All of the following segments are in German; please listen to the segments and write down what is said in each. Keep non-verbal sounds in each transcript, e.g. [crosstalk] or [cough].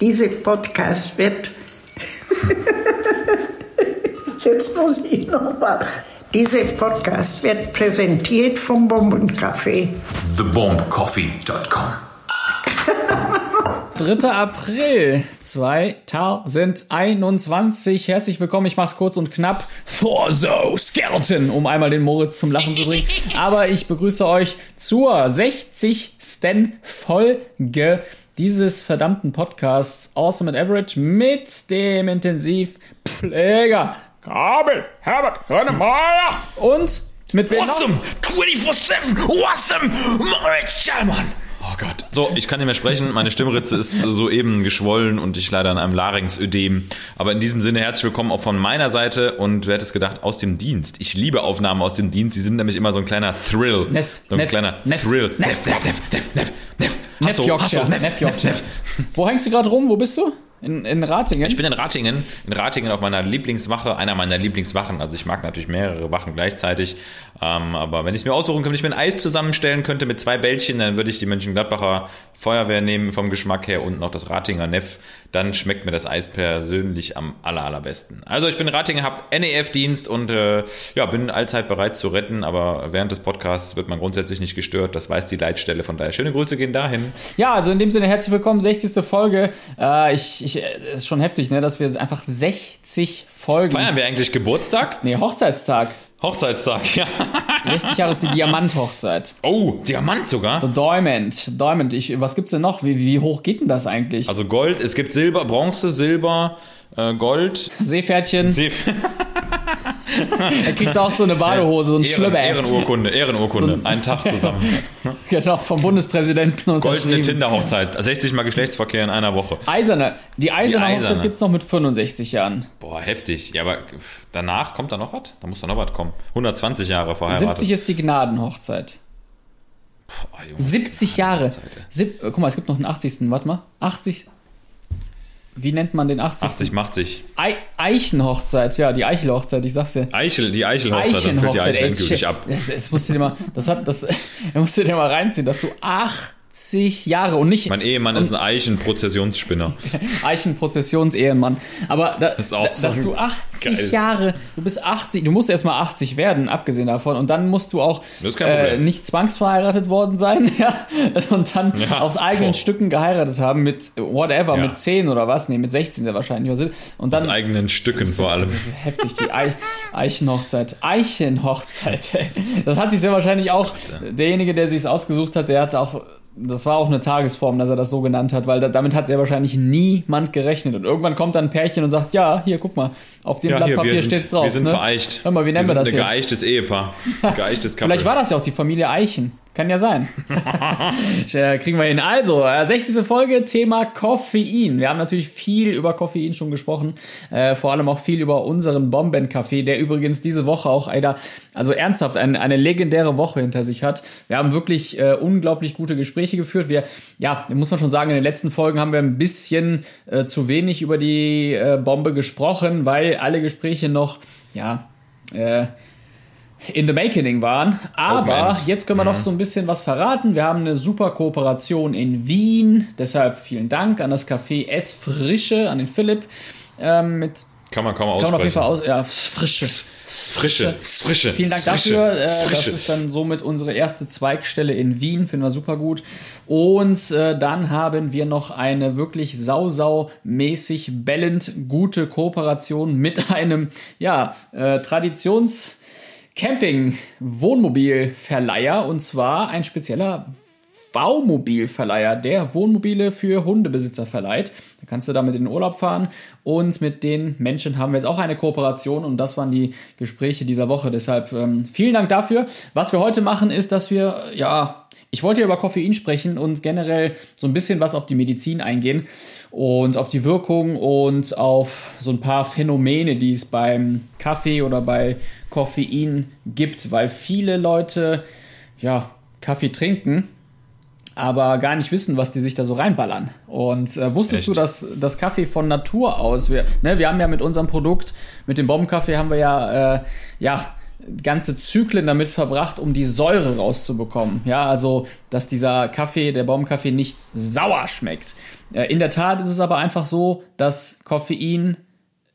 Diese Podcast wird. [laughs] Jetzt muss ich nochmal. Diese Podcast wird präsentiert vom Bombencafé. TheBombCoffee.com 3. April 2021. Herzlich willkommen. Ich mach's kurz und knapp. For so Skeleton, um einmal den Moritz zum Lachen zu bringen. [laughs] Aber ich begrüße euch zur 60. Folge dieses verdammten Podcasts Awesome and Average mit dem Intensivpfleger Kabel Herbert Grönemeyer und mit noch? Awesome! 24-7! Awesome! Moritz Schallmann! Oh Gott. So, ich kann nicht mehr sprechen. Meine Stimmritze ist soeben geschwollen und ich leider an einem Larynxödem. Aber in diesem Sinne herzlich willkommen auch von meiner Seite und wer hätte es gedacht, aus dem Dienst. Ich liebe Aufnahmen aus dem Dienst. Die sind nämlich immer so ein kleiner Thrill. Neff, so ein Neff, kleiner Neff, Thrill. Neff, Neff, Neff, Neff, Neff, Neff. Neff Hasso, Yorkshire. Neff Yorkshire. Neff. Wo hängst du gerade rum? Wo bist du? In, in Ratingen? Ich bin in Ratingen, in Ratingen auf meiner Lieblingswache, einer meiner Lieblingswachen. Also ich mag natürlich mehrere Wachen gleichzeitig. Ähm, aber wenn ich es mir aussuchen könnte, wenn ich mir ein Eis zusammenstellen könnte mit zwei Bällchen, dann würde ich die Mönchengladbacher Feuerwehr nehmen vom Geschmack her und noch das Ratinger Neff. Dann schmeckt mir das Eis persönlich am aller, allerbesten. Also ich bin in Ratingen, habe NEF-Dienst und äh, ja, bin allzeit bereit zu retten, aber während des Podcasts wird man grundsätzlich nicht gestört. Das weiß die Leitstelle. Von daher schöne Grüße gehen dahin. Ja, also in dem Sinne herzlich willkommen, 60. Folge. Äh, ich, ich, es ist schon heftig, ne, dass wir einfach 60 Folgen. Feiern wir eigentlich Geburtstag? Nee, Hochzeitstag. Hochzeitstag, ja. [laughs] 60 Jahre ist die Diamant-Hochzeit. Oh, Diamant sogar? The Diamond. Diamond. Ich, was gibt's denn noch? Wie, wie hoch geht denn das eigentlich? Also Gold, es gibt Silber, Bronze, Silber, äh, Gold. Seepferdchen. See [laughs] [laughs] Da kriegst du auch so eine Badehose, so ein Ehren, Schlüpper. Ehrenurkunde, Ehrenurkunde. Einen Tag zusammen. [laughs] Genau, vom Bundespräsidenten Goldene unterschrieben. Tinder-Hochzeit. 60 Mal Geschlechtsverkehr in einer Woche. Eiserne. Die eiserne Die Hochzeit eiserne. gibt's noch mit 65 Jahren. Boah, heftig. Ja, aber danach kommt da noch was? Da muss da noch was kommen. 120 Jahre verheiratet. 70 ist die Gnadenhochzeit. Boah, Junge. 70 Jahre. Sieb, äh, guck mal, es gibt noch einen 80. Warte mal. 80. Wie nennt man den 80. 80 macht sich. Ei Eichenhochzeit, ja, die Eichelhochzeit, ich sag's dir. Eichel, die Eichelhochzeit, dann fällt die Eichenhochzeit, Eichel endgültig ab. Das, das musst du dir mal, das hat, das, da [laughs] musst du dir mal reinziehen, dass du 80 Jahre und nicht Mein Ehemann ist ein Eichenprozessionsspinner. [laughs] Eichenprozessions-Ehemann. Aber da, ist auch da, dass so du 80 geil. Jahre, du bist 80, du musst erstmal 80 werden, abgesehen davon. Und dann musst du auch Das äh, nicht zwangsverheiratet worden sein, [laughs] ja. Und dann Ja, aus eigenen voll. Stücken geheiratet haben mit whatever, Ja. mit 10 oder was? Nee, mit 16 ja wahrscheinlich. oder so. Und dann Aus eigenen Stücken vor allem. das ist heftig, die Eich Eichenhochzeit. Eichenhochzeit. ey. [laughs] Das hat sich sehr wahrscheinlich auch, derjenige, der sich ausgesucht hat, der hat auch, das war auch eine Tagesform, dass er das so genannt hat, weil da, damit hat sehr wahrscheinlich niemand gerechnet. Und irgendwann kommt dann ein Pärchen und sagt, ja, hier, guck mal, auf dem Ja, Blatt hier, Papier wir sind, steht's drauf. wir sind ne? vereicht. Hör mal, wie nennen wir, sind das ein jetzt? geeichtes Ehepaar. [laughs] Geeichtes Couple. Vielleicht war das ja auch die Familie Eichen. Kann ja sein. [laughs] Äh, Kriegen wir hin. Also, äh, 60. Folge, Thema Koffein. Wir haben natürlich viel über Koffein schon gesprochen. Äh, vor allem auch viel über unseren Bombenkaffee, der übrigens diese Woche auch einer, also ernsthaft, ein, eine legendäre Woche hinter sich hat. Wir haben wirklich äh, unglaublich gute Gespräche geführt. Wir, ja, muss man schon sagen, in den letzten Folgen haben wir ein bisschen äh, zu wenig über die äh, Bombe gesprochen, weil alle Gespräche noch, ja, äh, in the making waren. Aber End. jetzt können wir noch so ein bisschen was verraten. Wir haben eine super Kooperation in Wien. Deshalb vielen Dank an das Café S Frische, an den Philipp. Ähm, mit Kann man kaum kann man auf jeden aussprechen. Fall aus. Ja, Frische. Frische, frische. Vielen Dank frische, dafür. Äh, das ist dann somit unsere erste Zweigstelle in Wien. Finden wir super gut. Und äh, dann haben wir noch eine wirklich sau-sau-mäßig bellend gute Kooperation mit einem, ja, äh, Traditions- Camping-Wohnmobilverleiher und zwar ein spezieller Baumobilverleiher, der Wohnmobile für Hundebesitzer verleiht. Da kannst du damit in den Urlaub fahren und mit den Menschen haben wir jetzt auch eine Kooperation und das waren die Gespräche dieser Woche. Deshalb ähm, vielen Dank dafür. Was wir heute machen ist, dass wir, ja, ich wollte ja über Koffein sprechen und generell so ein bisschen was auf die Medizin eingehen und auf die Wirkung und auf so ein paar Phänomene, die es beim Kaffee oder bei Koffein gibt, weil viele Leute, ja, Kaffee trinken aber gar nicht wissen, was die sich da so reinballern. Und äh, wusstest Echt? du, dass das Kaffee von Natur aus, wir, ne, wir haben ja mit unserem Produkt, mit dem Bombenkaffee haben wir ja, äh, ja, ganze Zyklen damit verbracht, um die Säure rauszubekommen. Ja, also, dass dieser Kaffee, der Baumkaffee nicht sauer schmeckt. Äh, in der Tat ist es aber einfach so, dass Koffein,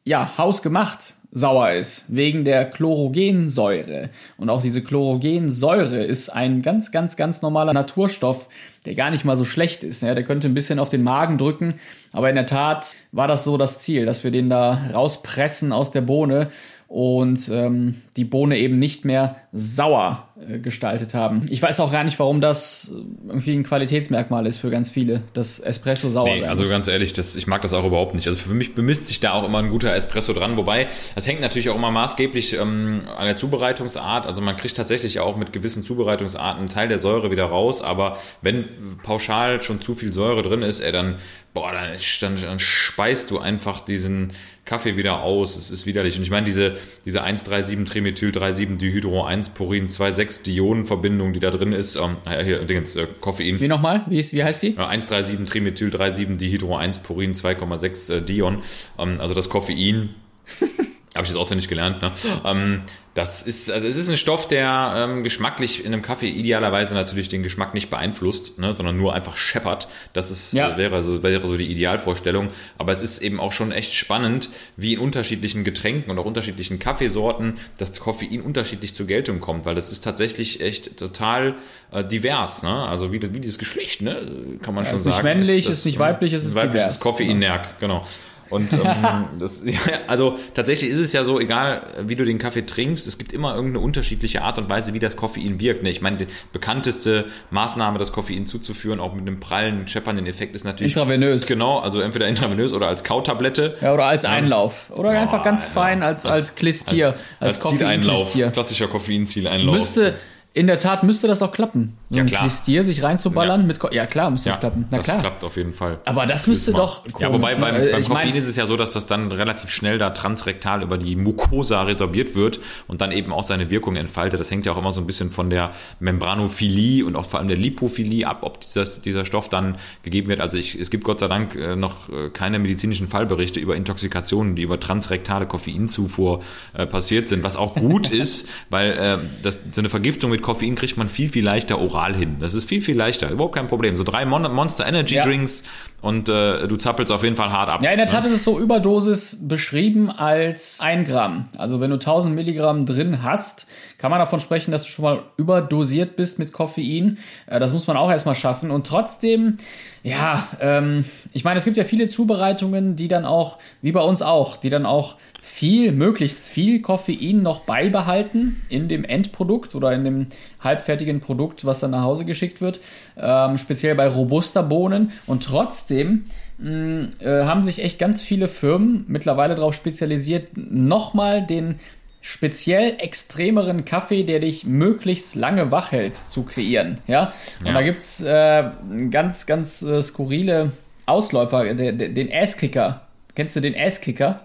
ja, hausgemacht sauer ist, wegen der Chlorogensäure. Und auch diese Chlorogensäure ist ein ganz, ganz, ganz normaler Naturstoff, der gar nicht mal so schlecht ist. Ja, der könnte ein bisschen auf den Magen drücken, aber in der Tat war das so das Ziel, dass wir den da rauspressen aus der Bohne und ähm, die Bohne eben nicht mehr sauer gestaltet haben. Ich weiß auch gar nicht, warum das irgendwie ein Qualitätsmerkmal ist für ganz viele, dass Espresso sauer nee, sein Also muss. ganz ehrlich, das, ich mag das auch überhaupt nicht. Also für mich bemisst sich da auch immer ein guter Espresso dran, wobei das hängt natürlich auch immer maßgeblich ähm, an der Zubereitungsart. Also man kriegt tatsächlich auch mit gewissen Zubereitungsarten einen Teil der Säure wieder raus, aber wenn pauschal schon zu viel Säure drin ist, ey, dann, boah, dann, dann, dann speist du einfach diesen Kaffee wieder aus. Es ist widerlich. Und ich meine, diese, diese 137 Trimethyl 37 Dihydro 1 Purin 2,6 Dionenverbindung, die da drin ist, ähm, hier, Dingens, äh, Koffein. Wie nochmal? Wie, ist, wie heißt die? Ja, 137 Trimethyl 37 Dihydro 1 Purin 2,6 äh, Dion. Ähm, also das Koffein. [laughs] Habe ich jetzt auswendig gelernt. Ne? Ähm, das ist, also es ist ein Stoff, der ähm, geschmacklich in einem Kaffee idealerweise natürlich den Geschmack nicht beeinflusst, ne, sondern nur einfach scheppert. Das ist, Ja. äh, wäre, so, wäre so die Idealvorstellung. Aber es ist eben auch schon echt spannend, wie in unterschiedlichen Getränken und auch unterschiedlichen Kaffeesorten das Koffein unterschiedlich zur Geltung kommt, weil das ist tatsächlich echt total äh, divers. Ne? Also wie, das, wie dieses Geschlecht, ne? kann man schon ist nicht sagen. männlich, das, ist nicht weiblich, es ist divers. weibliches Koffeinnerk, genau. Und ähm, [laughs] das, ja, also tatsächlich ist es ja so, egal wie du den Kaffee trinkst, es gibt immer irgendeine unterschiedliche Art und Weise, wie das Koffein wirkt. Ne? Ich meine, die bekannteste Maßnahme, das Koffein zuzuführen, auch mit einem prallen, scheppernden Effekt, ist natürlich Intravenös. Genau, also entweder intravenös oder als Kautablette. Ja, oder als Einlauf. Oder einfach ganz fein als, als Klistier. Als, als Zieleinlauf. Koffeinklistier. Klassischer Koffeinzieleinlauf. Müsste, in der Tat müsste das auch klappen. Ja, klar. Klistier sich reinzuballern Ja. mit Ko ja klar, müsste ja, das klappen. Na das klar. klappt auf jeden Fall. Aber das müsste Mal. doch Ja, wobei komisch, beim, ne? beim Koffein mein- ist es ja so, dass das dann relativ schnell da transrektal über die Mucosa resorbiert wird und dann eben auch seine Wirkung entfaltet. Das hängt ja auch immer so ein bisschen von der Membranophilie und auch vor allem der Lipophilie ab, ob dieses, dieser Stoff dann gegeben wird. Also ich, es gibt Gott sei Dank äh, noch äh, keine medizinischen Fallberichte über Intoxikationen, die über transrektale Koffeinzufuhr äh, passiert sind, was auch gut [laughs] ist, weil äh, das, so eine Vergiftung mit Koffein kriegt man viel, viel leichter oral hin. Das ist viel, viel leichter. Überhaupt kein Problem. So drei Mon Monster Energy Ja. Drinks und äh, du zappelst auf jeden Fall hart ab. Ja, in der Tat ne? ist es so Überdosis beschrieben als ein Gramm. Also wenn du 1000 Milligramm drin hast, kann man davon sprechen, dass du schon mal überdosiert bist mit Koffein. Äh, Das muss man auch erstmal schaffen. Und trotzdem, ja, ähm, ich meine, es gibt ja viele Zubereitungen, die dann auch, wie bei uns auch, die dann auch viel, möglichst viel Koffein noch beibehalten in dem Endprodukt oder in dem halbfertigen Produkt, was dann nach Hause geschickt wird. Ähm, speziell bei Robusta-Bohnen. Und trotzdem mh, äh, haben sich echt ganz viele Firmen mittlerweile darauf spezialisiert, nochmal den speziell extremeren Kaffee, der dich möglichst lange wach hält, zu kreieren. Ja? Und Ja. da gibt es äh, ganz, ganz äh, skurrile Ausläufer, der, der, den Asskicker. Kennst du den Asskicker?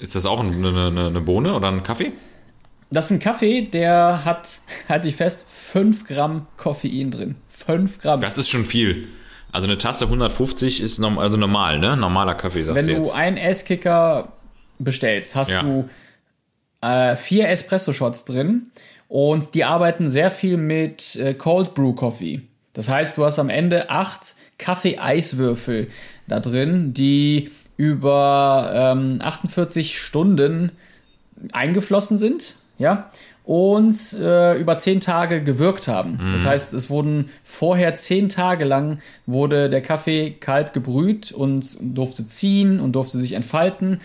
Ist das auch eine, eine, eine Bohne oder ein Kaffee? Das ist ein Kaffee, der hat, [laughs] halte ich fest, 5 Gramm Koffein drin. 5 Gramm. Das ist schon viel. Also eine Tasse 150 ist norm also normal, ne? Normaler Kaffee, sagst Wenn du du jetzt. einen Esskicker bestellst, hast Ja. du äh, vier Espresso-Shots drin und die arbeiten sehr viel mit äh, Cold Brew Coffee. Das heißt, du hast am Ende acht Kaffee-Eiswürfel da drin, die über ähm, 48 Stunden eingeflossen sind, ja, und äh, über zehn Tage gewirkt haben. Das heißt, es wurden vorher zehn Tage lang wurde der Kaffee kalt gebrüht und durfte ziehen und durfte sich entfalten.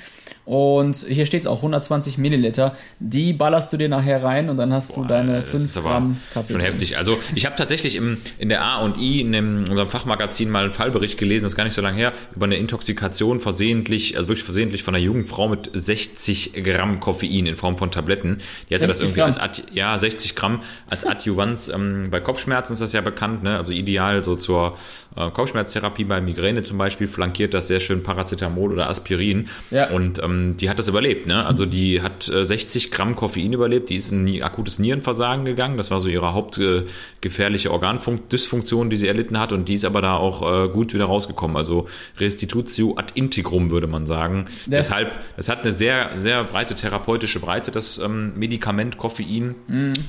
Und hier steht es auch 120 Milliliter. Die ballerst du dir nachher rein und dann hast du deine Das 5 ist aber Gramm Kaffee. Schon drin. heftig. Also ich habe tatsächlich im, in der A und I in dem, unserem Fachmagazin mal einen Fallbericht gelesen, das ist gar nicht so lange her, über eine Intoxikation versehentlich, also wirklich versehentlich von einer jungen Frau mit 60 Gramm Koffein in Form von Tabletten. Die hatte das 60 irgendwie Gramm? Als Ad, ja 60 Gramm als Adjuvanz ähm, bei Kopfschmerzen ist das ja bekannt, ne? Also ideal so zur äh, Kopfschmerztherapie bei Migräne zum Beispiel flankiert das sehr schön Paracetamol oder Aspirin. Ja. Und ähm, die hat das überlebt, ne? Also die hat äh, 60 Gramm Koffein überlebt, die ist in akutes Nierenversagen gegangen. Das war so ihre hauptgefährliche äh, Organdysfunktion, die sie erlitten hat. Und die ist aber da auch äh, gut wieder rausgekommen. Also Restitutio ad integrum, würde man sagen. Der- Deshalb, es hat eine sehr, sehr breite therapeutische Breite, das ähm, Medikament Koffein. Koffein.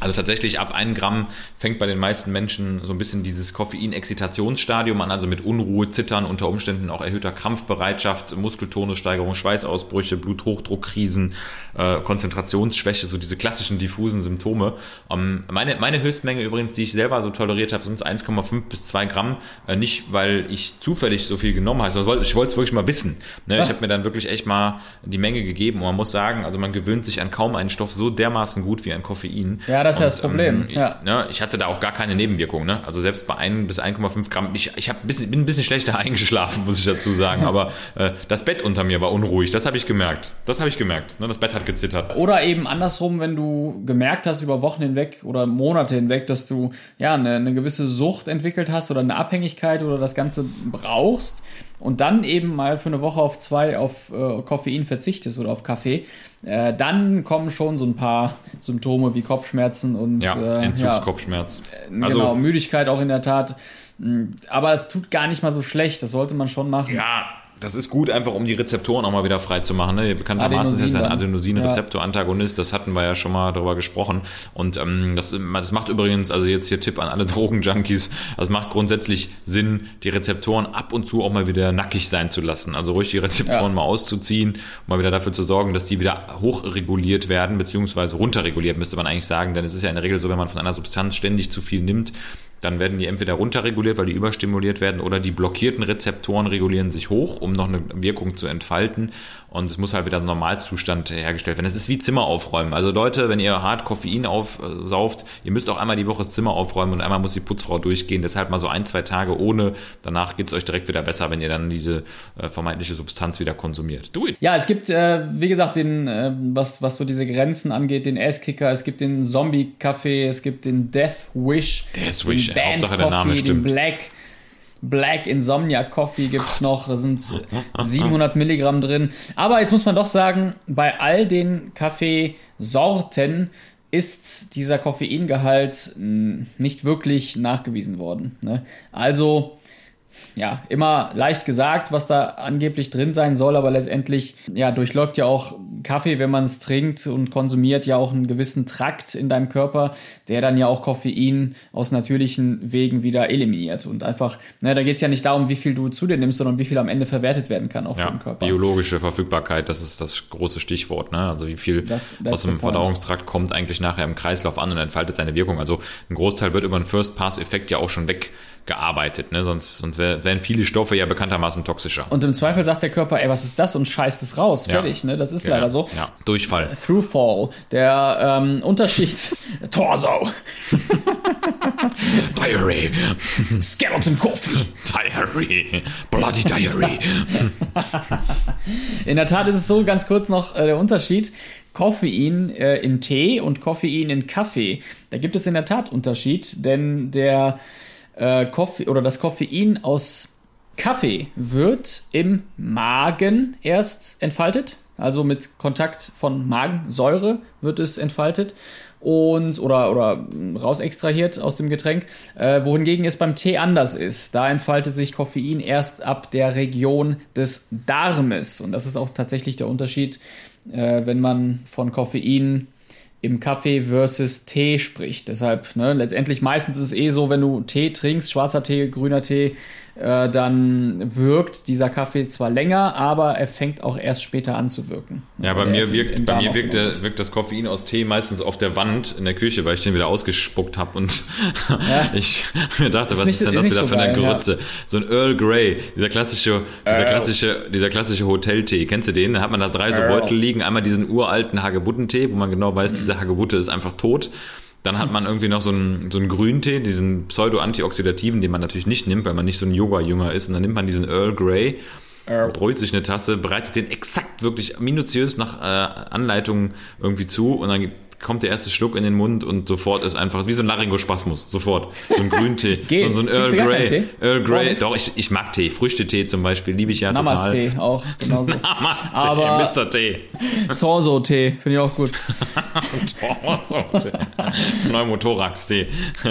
Also tatsächlich ab 1 Gramm fängt bei den meisten Menschen so ein bisschen dieses Koffein-Exzitationsstadium an, also mit Unruhe, Zittern, unter Umständen auch erhöhter Krampfbereitschaft, Muskeltonussteigerung, Schweißausbrüche, Bluthochdruckkrisen, äh, Konzentrationsschwäche, so diese klassischen diffusen Symptome. Ähm, meine, meine Höchstmenge übrigens, die ich selber so toleriert habe, sind 1,5 bis 2 Gramm. Äh, nicht, weil ich zufällig so viel genommen habe, ich wollte es wirklich mal wissen. Ne? Ich habe mir dann wirklich echt mal die Menge gegeben und man muss sagen, also man gewöhnt sich an kaum einen Stoff so dermaßen gut wie an Koffein. Ja, das ist ja das Problem. Ähm, ja. ne, ich hatte da auch gar keine Nebenwirkungen. Ne? Also selbst bei 1 bis 1,5 Gramm, ich, ich hab ein bisschen, bin ein bisschen schlechter [laughs] eingeschlafen, muss ich dazu sagen. Aber äh, das Bett unter mir war unruhig, das habe ich gemerkt. Das habe ich gemerkt. Ne? Das Bett hat gezittert. Oder eben andersrum, wenn du gemerkt hast über Wochen hinweg oder Monate hinweg, dass du ja eine, eine gewisse Sucht entwickelt hast oder eine Abhängigkeit oder das Ganze brauchst und dann eben mal für eine Woche auf zwei auf äh, Koffein verzichtest oder auf Kaffee, äh, dann kommen schon so ein paar Symptome wie Kopfschmerzen und Ja, äh, Entzugskopfschmerz. ja, genau, Müdigkeit auch in der Tat. Aber es tut gar nicht mal so schlecht, das sollte man schon machen. Ja, das ist gut, einfach um die Rezeptoren auch mal wieder frei zu machen. Ne? Bekanntermaßen ist das ein Adenosin. Adenosin-Rezeptor-Antagonist, das hatten wir ja schon mal darüber gesprochen. Und ähm, das, das macht übrigens, also jetzt hier Tipp an alle [laughs] Drogenjunkies, das macht grundsätzlich Sinn, die Rezeptoren ab und zu auch mal wieder nackig sein zu lassen. Also ruhig die Rezeptoren Ja. mal auszuziehen, um mal wieder dafür zu sorgen, dass die wieder hochreguliert werden, beziehungsweise runterreguliert, müsste man eigentlich sagen. Denn es ist ja in der Regel so, wenn man von einer Substanz ständig zu viel nimmt, dann werden die entweder runterreguliert, weil die überstimuliert werden, oder die blockierten Rezeptoren regulieren sich hoch, um noch eine Wirkung zu entfalten. Und es muss halt wieder ein Normalzustand hergestellt werden. Es ist wie Zimmer aufräumen. Also Leute, wenn ihr hart Koffein aufsauft, ihr müsst auch einmal die Woche das Zimmer aufräumen und einmal muss die Putzfrau durchgehen. Deshalb mal so ein, zwei Tage ohne. Danach geht's euch direkt wieder besser, wenn ihr dann diese äh, vermeintliche Substanz wieder konsumiert. Do it. Ja, es gibt, äh, wie gesagt, den, äh, was, was so diese Grenzen angeht, den Ass-Kicker, es gibt den Zombie-Kaffee, es gibt den Death Wish, Death Wish, den ja, Hauptsache der Name den stimmt. Black, Black Insomnia Coffee gibt's noch, da sind 700 Milligramm drin. Aber jetzt muss man doch sagen, bei all den Kaffeesorten ist dieser Koffeingehalt nicht wirklich nachgewiesen worden. Ne? Also ja, immer leicht gesagt, was da angeblich drin sein soll, aber letztendlich, ja, durchläuft ja auch Kaffee, wenn man es trinkt und konsumiert, ja auch einen gewissen Trakt in deinem Körper, der dann ja auch Koffein aus natürlichen Wegen wieder eliminiert. Und einfach, ne, da geht es ja nicht darum, wie viel du zu dir nimmst, sondern wie viel am Ende verwertet werden kann auch Ja, den Körper. biologische Verfügbarkeit, das ist das große Stichwort. Ne? Also wie viel Das- aus dem. Verdauungstrakt kommt eigentlich nachher im Kreislauf an und entfaltet seine Wirkung. Also ein Großteil wird über einen First-Pass-Effekt ja auch schon weggearbeitet. Ne? Sonst, sonst wär, wären viele Stoffe ja bekanntermaßen toxischer. Und im Zweifel sagt der Körper, ey, was ist das? Und scheißt es raus. Ja. Fertig, ne? Das ist Ja, leider so. Ja, Durchfall. Throughfall, der ähm, Unterschied, [laughs] Torso, Diary. Skeleton Coffee. Diary. Bloody Diary. [laughs] In der Tat ist es so, ganz kurz noch äh, der Unterschied. Koffein äh, in Tee und Koffein in Kaffee. Da gibt es in der Tat Unterschied, denn der äh, Koffein oder das Koffein aus Kaffee wird im Magen erst entfaltet, also mit Kontakt von Magensäure wird es entfaltet und oder oder raus extrahiert aus dem Getränk, äh, wohingegen es beim Tee anders ist. Da entfaltet sich Koffein erst ab der Region des Darmes. Und das ist auch tatsächlich der Unterschied, äh, wenn man von Koffein im Kaffee versus Tee spricht. Deshalb, ne, letztendlich meistens ist es eh so, wenn du Tee trinkst, schwarzer Tee, grüner Tee, äh, dann wirkt dieser Kaffee zwar länger, aber er fängt auch erst später an zu wirken. Ja, bei mir ist wirkt, bei mir wirkt, der, wirkt das Koffein aus Tee meistens auf der Wand in der Küche, weil ich den wieder ausgespuckt habe und [laughs] ich mir dachte, was nicht- ist denn ist das wieder so für eine geil, ja. Grütze? So ein Earl Grey, dieser klassische, dieser Earl. klassische, dieser klassische Hoteltee. Kennst du den? Da hat man da drei so Earl. Beutel liegen. Einmal diesen uralten Hagebuttentee, wo man genau weiß, diese Hagebutte ist einfach tot. Dann hat man irgendwie noch so einen, so einen Grüntee, diesen Pseudo-Antioxidativen, den man natürlich nicht nimmt, weil man nicht so ein Yoga-Jünger ist. Und dann nimmt man diesen Earl Grey, Earl. brüht sich eine Tasse, bereitet den exakt wirklich minutiös nach äh, Anleitung irgendwie zu und dann kommt der erste Schluck in den Mund und sofort ist einfach wie so ein Laryngospasmus, sofort. So ein Grüntee, [laughs] so, so ein Earl Grey. Earl Grey, doch, ich, ich mag Tee. Früchtetee zum Beispiel, liebe ich ja total. Namaste auch, genauso. [laughs] Namaste, Aber- Mr. Tee. [laughs] Thorso-Tee, finde ich auch gut. Pneumothorax-Tee.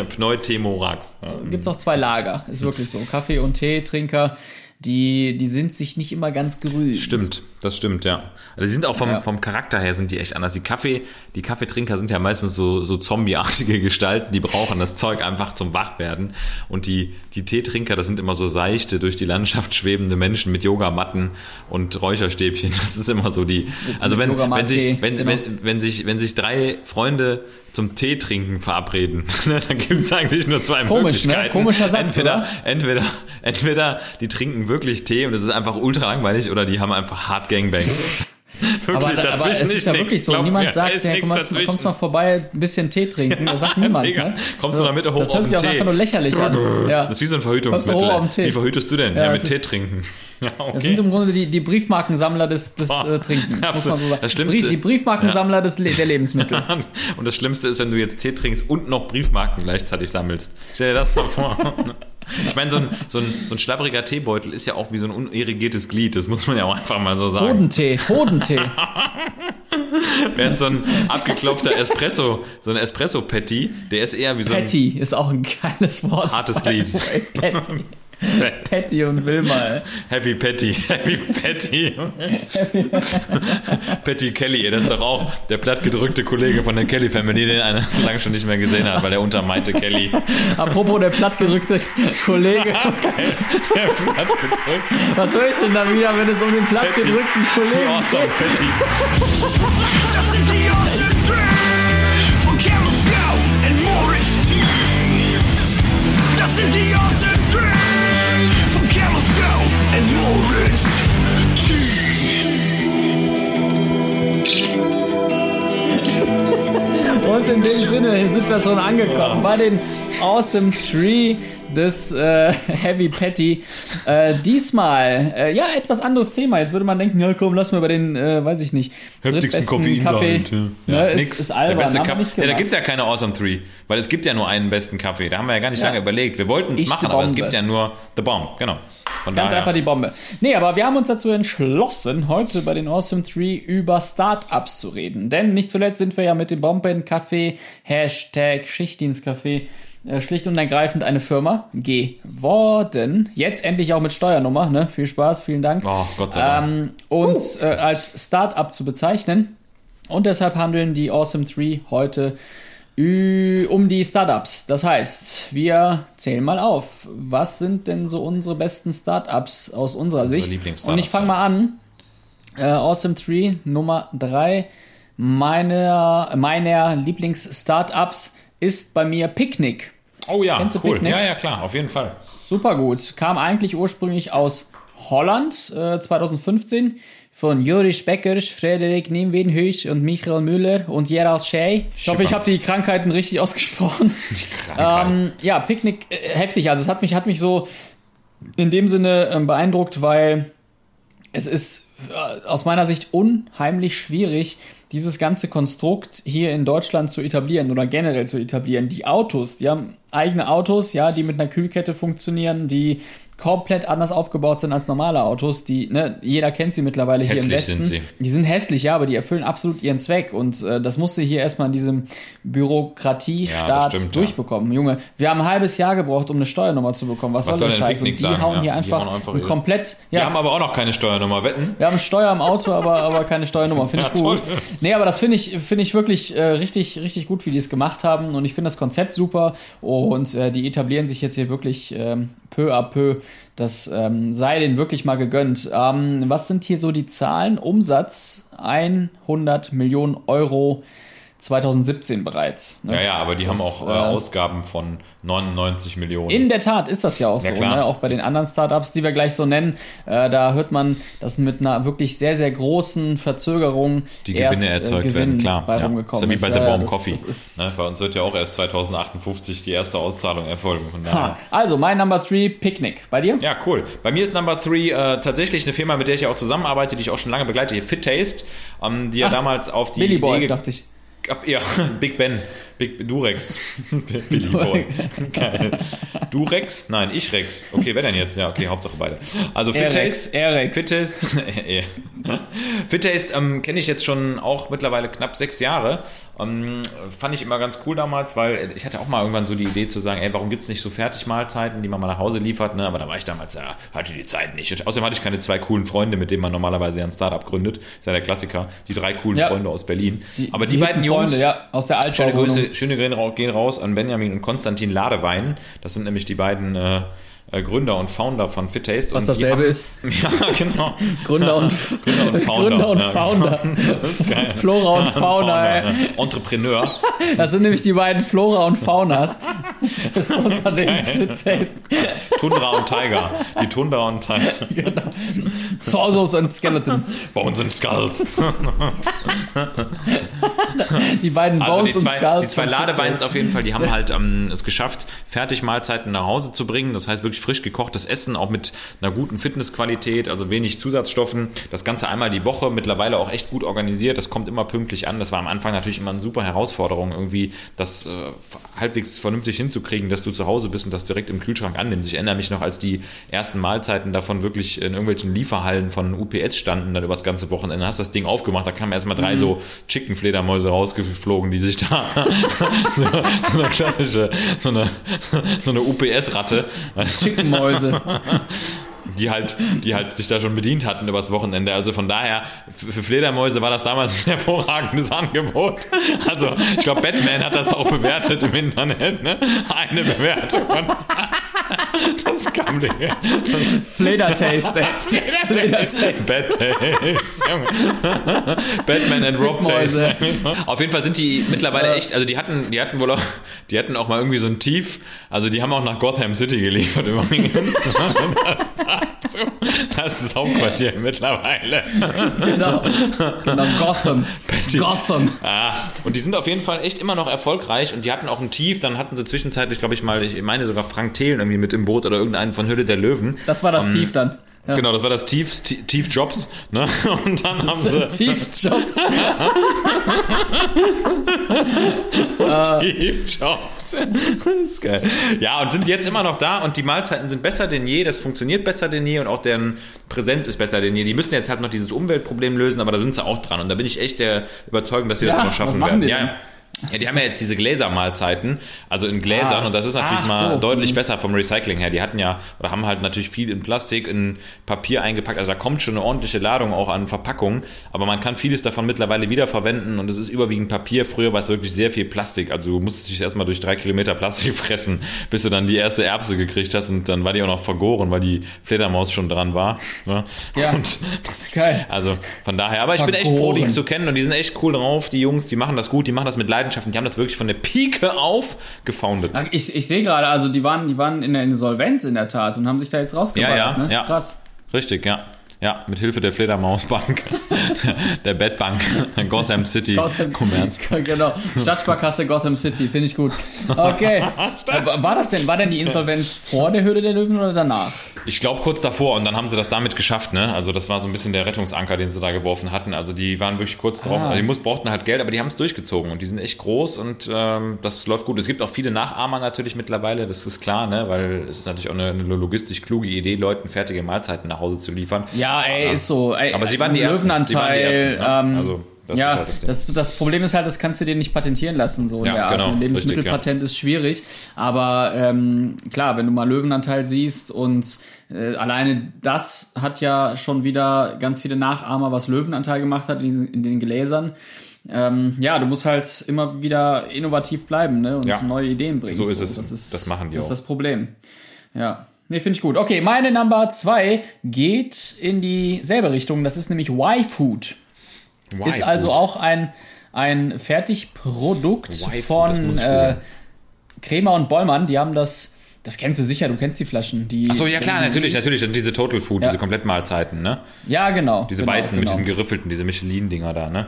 Pneutemorax. Gibt es auch zwei Lager, ist wirklich so. Kaffee- und Teetrinker. Die, die sind sich nicht immer ganz grün. Stimmt, das stimmt, ja. Also die sind auch vom, Ja. vom Charakter her sind die echt anders. Die Kaffee, die Kaffeetrinker sind ja meistens so, so zombieartige Gestalten, die brauchen das Zeug einfach zum Wachwerden. Und die, die Teetrinker, das sind immer so seichte, durch die Landschaft schwebende Menschen mit Yogamatten und Räucherstäbchen. [laughs] Das ist immer so die, also wenn, wenn sich, wenn, genau. wenn, wenn sich, wenn sich drei Freunde zum Tee trinken verabreden, [laughs] dann gibt es eigentlich nur zwei Komisch, ne? Möglichkeiten. Komischer Satz, entweder, oder? entweder, entweder die trinken wirklich Tee und es ist einfach ultra langweilig oder die haben einfach hart Gangbang. [laughs] wirklich, Aber, aber es ist ja nix. wirklich so. Glaub Niemand mir, sagt, ja, nix komm, mal, kommst mal vorbei, ein bisschen Tee trinken. Das sagt [laughs] niemand. Digga, ne? kommst du mal mit hoch Das hört sich auch Tee. einfach nur lächerlich an. [laughs] Ja. Das ist wie so ein Verhütungsmittel. Wie verhütest du denn? Ja, Ja, das mit Tee trinken. [laughs] Ja, okay. Das sind im Grunde die, die Briefmarkensammler des, des Boah, äh, Trinkens, muss man so sagen. Das Schlimmste- die Briefmarkensammler des, der Lebensmittel. Und das Schlimmste ist, wenn du jetzt Tee trinkst und noch Briefmarken gleichzeitig sammelst. Stell dir das mal vor. Ich meine, so ein, so, ein, so ein schlappriger Teebeutel ist ja auch wie so ein unirrigiertes Glied. Das muss man ja auch einfach mal so sagen. Hodentee, Hodentee. [laughs] Während so ein abgeklopfter Espresso, so ein Espresso-Patty, der ist eher wie so ein Patty ist auch ein geiles Wort. Hartes Glied. [laughs] Patty. [laughs] Patty und Wilma. Happy Patty, Happy Patty. Patty Kelly, das ist doch auch der plattgedrückte Kollege von der Kelly Family, den einer lange schon nicht mehr gesehen hat, weil der untermeinte Kelly. Apropos der plattgedrückte Kollege. [laughs] Der plattgedrückt. Was höre ich denn da wieder, wenn es um den plattgedrückten Die Kollegen awesome geht? Patty. Das sind die Awesome Three von Camel Joe und Morris T. Das sind die Awesome in dem Sinne sind wir schon angekommen bei den Awesome Tree des äh, [laughs] Heavy Patty. Äh, diesmal, äh, ja, etwas anderes Thema. Jetzt würde man denken, ja komm, lass mal bei den, äh, weiß ich nicht, Heftigsten drittbesten Kaffee. Koffeingehalt. Ne, ist, nix. ist der albern. beste haben wir Kaffee. Ja, da gemacht. gibt's ja keine Awesome Three, weil es gibt ja nur einen besten Kaffee. Da haben wir ja gar nicht Ja. lange überlegt. Wir wollten es machen, aber es gibt ja nur The Bomb, genau. Von Ganz daher. einfach die Bombe. Nee, aber wir haben uns dazu entschlossen, heute bei den Awesome Tree über Startups zu reden. Denn nicht zuletzt sind wir ja mit dem Bomben-Café, Hashtag Schichtdienstcafé, äh, schlicht und ergreifend eine Firma geworden. Jetzt endlich auch mit Steuernummer, ne? Viel Spaß, vielen Dank. Oh, Gott sei Dank. Ähm, uns äh, als Startup zu bezeichnen. Und deshalb handeln die Awesome Tree heute ü- um die Startups. Das heißt, wir zählen mal auf. Was sind denn so unsere besten Startups aus unserer Sicht? Lieblingsstartups, Und ich fange mal an. Äh, awesome Tree Nummer 3 meiner, meiner Lieblings-Startups ist bei mir Picnic. Oh ja, Kennst du cool. Ja, ja, klar, auf jeden Fall. Super gut. Kam eigentlich ursprünglich aus Holland äh, 2015 von Joris Beckers, Frederik Niemwenhuis und Michael Müller und Gerald Schey. Ich hoffe, ich habe die Krankheiten richtig ausgesprochen. [laughs] Ähm, ja, Picknick äh, heftig. Also es hat mich, hat mich so in dem Sinne ähm, beeindruckt, weil es ist äh, aus meiner Sicht unheimlich schwierig, dieses ganze Konstrukt hier in Deutschland zu etablieren oder generell zu etablieren. Die Autos, die haben eigene Autos, ja, die mit einer Kühlkette funktionieren, die komplett anders aufgebaut sind als normale Autos. Die, ne, jeder kennt sie mittlerweile hier im Hässlich Westen. sind sie. Die sind hässlich, ja, aber die erfüllen absolut ihren Zweck. Und äh, das musste hier erstmal in diesem Bürokratiestaat Ja, stimmt, ja. durchbekommen. Junge, wir haben ein halbes Jahr gebraucht, um eine Steuernummer zu bekommen. Was, Was soll der Scheiß? Und die sagen, hauen ja? hier Die einfach, hauen einfach ein komplett. Wir haben aber auch noch keine Steuernummer, wetten? Wir haben Steuer im Auto, aber, aber keine Steuernummer. Finde [laughs] ich Ja, gut. Nee, aber das finde ich, finde ich wirklich äh, richtig, richtig gut, wie die es gemacht haben. Und ich finde das Konzept super. Und äh, die etablieren sich jetzt hier wirklich ähm, peu à peu. Das ähm, sei denen wirklich mal gegönnt. Ähm, was sind hier so die Zahlen? Umsatz 100 Millionen Euro 2017 bereits. ne? Ja, ja, aber die haben Das, auch äh, äh, Ausgaben von 99 Millionen. In der Tat ist das ja auch Ja, so. Ne? Auch bei den anderen Startups, die wir gleich so nennen, äh, da hört man, dass mit einer wirklich sehr, sehr großen Verzögerung die erst, Gewinne erzeugt äh, Gewinn werden, klar. bei Ja. rumgekommen ist ja wie bei Ja, Bomb das- Coffee. das ist- ne? Bei uns wird ja auch erst 2058 die erste Auszahlung erfolgen. Also, mein Number 3, Picnic. Bei dir? Ja, cool. Bei mir ist Number 3 äh, tatsächlich eine Firma, mit der ich ja auch zusammenarbeite, die ich auch schon lange begleite, hier Fit Taste, ähm, die ja Ah, damals auf die Billy Boy, Idee ge- dachte ich. Ja, Big Ben. Big Durex. [laughs] [laughs] Billy Boy. Geil. Durex? Nein, ich Rex. Okay, wer denn jetzt? Ja, okay, Hauptsache beide. Also Fit Erex, Taste. Erex. Fit Taste. eh. [laughs] Fit Taste ähm, kenne ich jetzt schon auch mittlerweile knapp sechs Jahre. Ähm, fand ich immer ganz cool damals, weil ich hatte auch mal irgendwann so die Idee zu sagen, ey, warum gibt es nicht so Fertigmahlzeiten, die man mal nach Hause liefert, ne? Aber da war ich damals, ja, hatte die Zeit nicht. Und außerdem hatte ich keine zwei coolen Freunde, mit denen man normalerweise ja ein Startup gründet. Ist ja der Klassiker. Die drei coolen Ja. Freunde aus Berlin. Aber die, hippen beiden Jungs, Freunde, ja, aus der Altbauwohnung. Grüße, schöne gehen rau- gehen raus an Benjamin und Konstantin Ladewein. Das sind nämlich die beiden äh, Gründer und Founder von Fit Taste. Was dasselbe haben, ist. [laughs] Ja, genau. [laughs] Gründer und, [laughs] Gründer und Founder. Gründer und Ja, Founder. Das ist geil. Flora und Fauna, ey. ne? Entrepreneur. Das sind nämlich die beiden Flora und Faunas des Unternehmens für Taste. Tundra und Tiger. Die Tundra und Tiger. Thorsos und Skeletons. Bones and Skulls. Die beiden Also Bones die zwei, und Skulls. die zwei Fit Taste. auf jeden Fall, die haben halt ähm, es geschafft, Fertigmahlzeiten nach Hause zu bringen. Das heißt wirklich frisch gekochtes Essen, auch mit einer guten Fitnessqualität, also wenig Zusatzstoffen. Das Ganze einmal die Woche, mittlerweile auch echt gut organisiert. Das kommt immer pünktlich an. Das war am Anfang natürlich immer eine super Herausforderung, irgendwie das äh, halbwegs vernünftig hinzukriegen, dass du zu Hause bist und das direkt im Kühlschrank annimmst. Ich erinnere mich noch, als die ersten Mahlzeiten davon wirklich in irgendwelchen Lieferhallen von UPS standen, dann übers ganze Wochenende. Hast das Ding aufgemacht, da kamen erstmal drei so Chicken-Fledermäuse rausgeflogen, die sich da [laughs] so, so eine klassische, so eine, [laughs] so eine UPS-Ratte, Chickenmäuse. [laughs] die halt, die halt sich da schon bedient hatten übers Wochenende. Also von daher, für Fledermäuse war das damals ein [laughs] hervorragendes Angebot. Also ich glaube, Batman hat das auch bewertet im Internet. Ne? Eine Bewertung. [laughs] Das kam dir. Fledertaste, ey. [laughs] Fledertaste. Bad Taste. [laughs] Batman and Rob. Taste. Auf jeden Fall sind die mittlerweile echt, also die hatten, die hatten wohl auch, die hatten auch mal irgendwie so ein Tief. Also die haben auch nach Gotham City geliefert übrigens. Das, dazu. [laughs] das ist das Hauptquartier mittlerweile. Genau. genau. Gotham. Gotham. Ah, und die sind auf jeden Fall echt immer noch erfolgreich und die hatten auch ein Tief. Dann hatten sie zwischenzeitlich, glaube ich mal, ich meine sogar Frank Thelen irgendwie mit im Boot oder irgendeinen von Hülle der Löwen. Das war das Tief dann. Ja. Genau, das war das Tief, Tief Jobs. Ne? [laughs] Und dann haben sie. Tiefjobs. [laughs] Steve Jobs. Das ist geil. Ja, und sind jetzt immer noch da und die Mahlzeiten sind besser denn je, das funktioniert besser denn je und auch deren Präsenz ist besser denn je. Die müssen jetzt halt noch dieses Umweltproblem lösen, aber da sind sie auch dran und da bin ich echt der Überzeugung, dass sie das Ja, auch noch schaffen werden. ja, denn? Ja. Die haben ja jetzt diese Gläsermahlzeiten, also in Gläsern, Ah. und das ist natürlich Ach mal so. deutlich Mhm. besser vom Recycling her. Die hatten ja, oder haben halt natürlich viel in Plastik, in Papier eingepackt, also da kommt schon eine ordentliche Ladung auch an Verpackungen, aber man kann vieles davon mittlerweile wiederverwenden und es ist überwiegend Papier. Früher war es wirklich sehr viel Plastik, also du musstest dich erstmal durch drei Kilometer Plastik [laughs] fressen, bis du dann die erste Erbse gekriegt hast und dann war die auch noch vergoren, weil die Fledermaus schon dran war. Ne? Ja. Und Das ist geil. also von daher, aber ich bin echt froh, die Vergoren. zu kennen und die sind echt cool drauf, die Jungs, die machen das gut, die machen das mit Leidenschaft und die haben das wirklich von der Pike auf gefoundet. Ich, ich sehe gerade, also die waren, die waren in der Insolvenz in der Tat und haben sich da jetzt rausgeballert. Ja, ja, ne? ja. Krass. Richtig, ja. Ja, mit Hilfe der Fledermausbank, [laughs] der Bettbank, Gotham City Gotham, Commerz. [laughs] genau. Stadtsparkasse Gotham City, finde ich gut. Okay. [laughs] Aber war das denn, war denn die Insolvenz vor der Höhle der Löwen oder danach? Ich glaube kurz davor und dann haben sie das damit geschafft, ne? Also das war so ein bisschen der Rettungsanker, den sie da geworfen hatten. Also die waren wirklich kurz drauf. Ah. Also die muss, brauchten halt Geld, aber die haben es durchgezogen und die sind echt groß und ähm, das läuft gut. Es gibt auch viele Nachahmer natürlich mittlerweile, das ist klar, ne? Weil es ist natürlich auch eine, eine logistisch kluge Idee, Leuten fertige Mahlzeiten nach Hause zu liefern. Ja, ey, ist so. Ey, Aber sie waren die Ersten. Sie waren die Löwenanteil. Ersten, ne? ähm, Also, das ja, ist halt das das, das Problem ist halt, das kannst du dir nicht patentieren lassen. So Ja, genau, Ein Lebensmittelpatent ist schwierig. Aber ähm, klar, wenn du mal Löwenanteil siehst und äh, alleine das hat ja schon wieder ganz viele Nachahmer, was Löwenanteil gemacht hat in, diesen- in den Gläsern. Ähm, ja, du musst halt immer wieder innovativ bleiben ne? und Ja. neue Ideen bringen. So ist es. Das, ist, Das machen die Das ist auch. das Problem. Ja. Nee, finde ich gut. Okay, meine Number zwei geht in dieselbe Richtung. Das ist nämlich Y-Food. Ist also auch ein, ein Fertigprodukt von äh. Kremer und Bollmann. Die haben das, das kennst du sicher, du kennst die Flaschen. Die, Achso, ja klar, natürlich, siehst- natürlich. Diese Total Food, Ja. diese Komplettmahlzeiten, ne? Ja, genau. Diese genau, weißen mit genau. diesen geriffelten, diese Michelin-Dinger da, ne?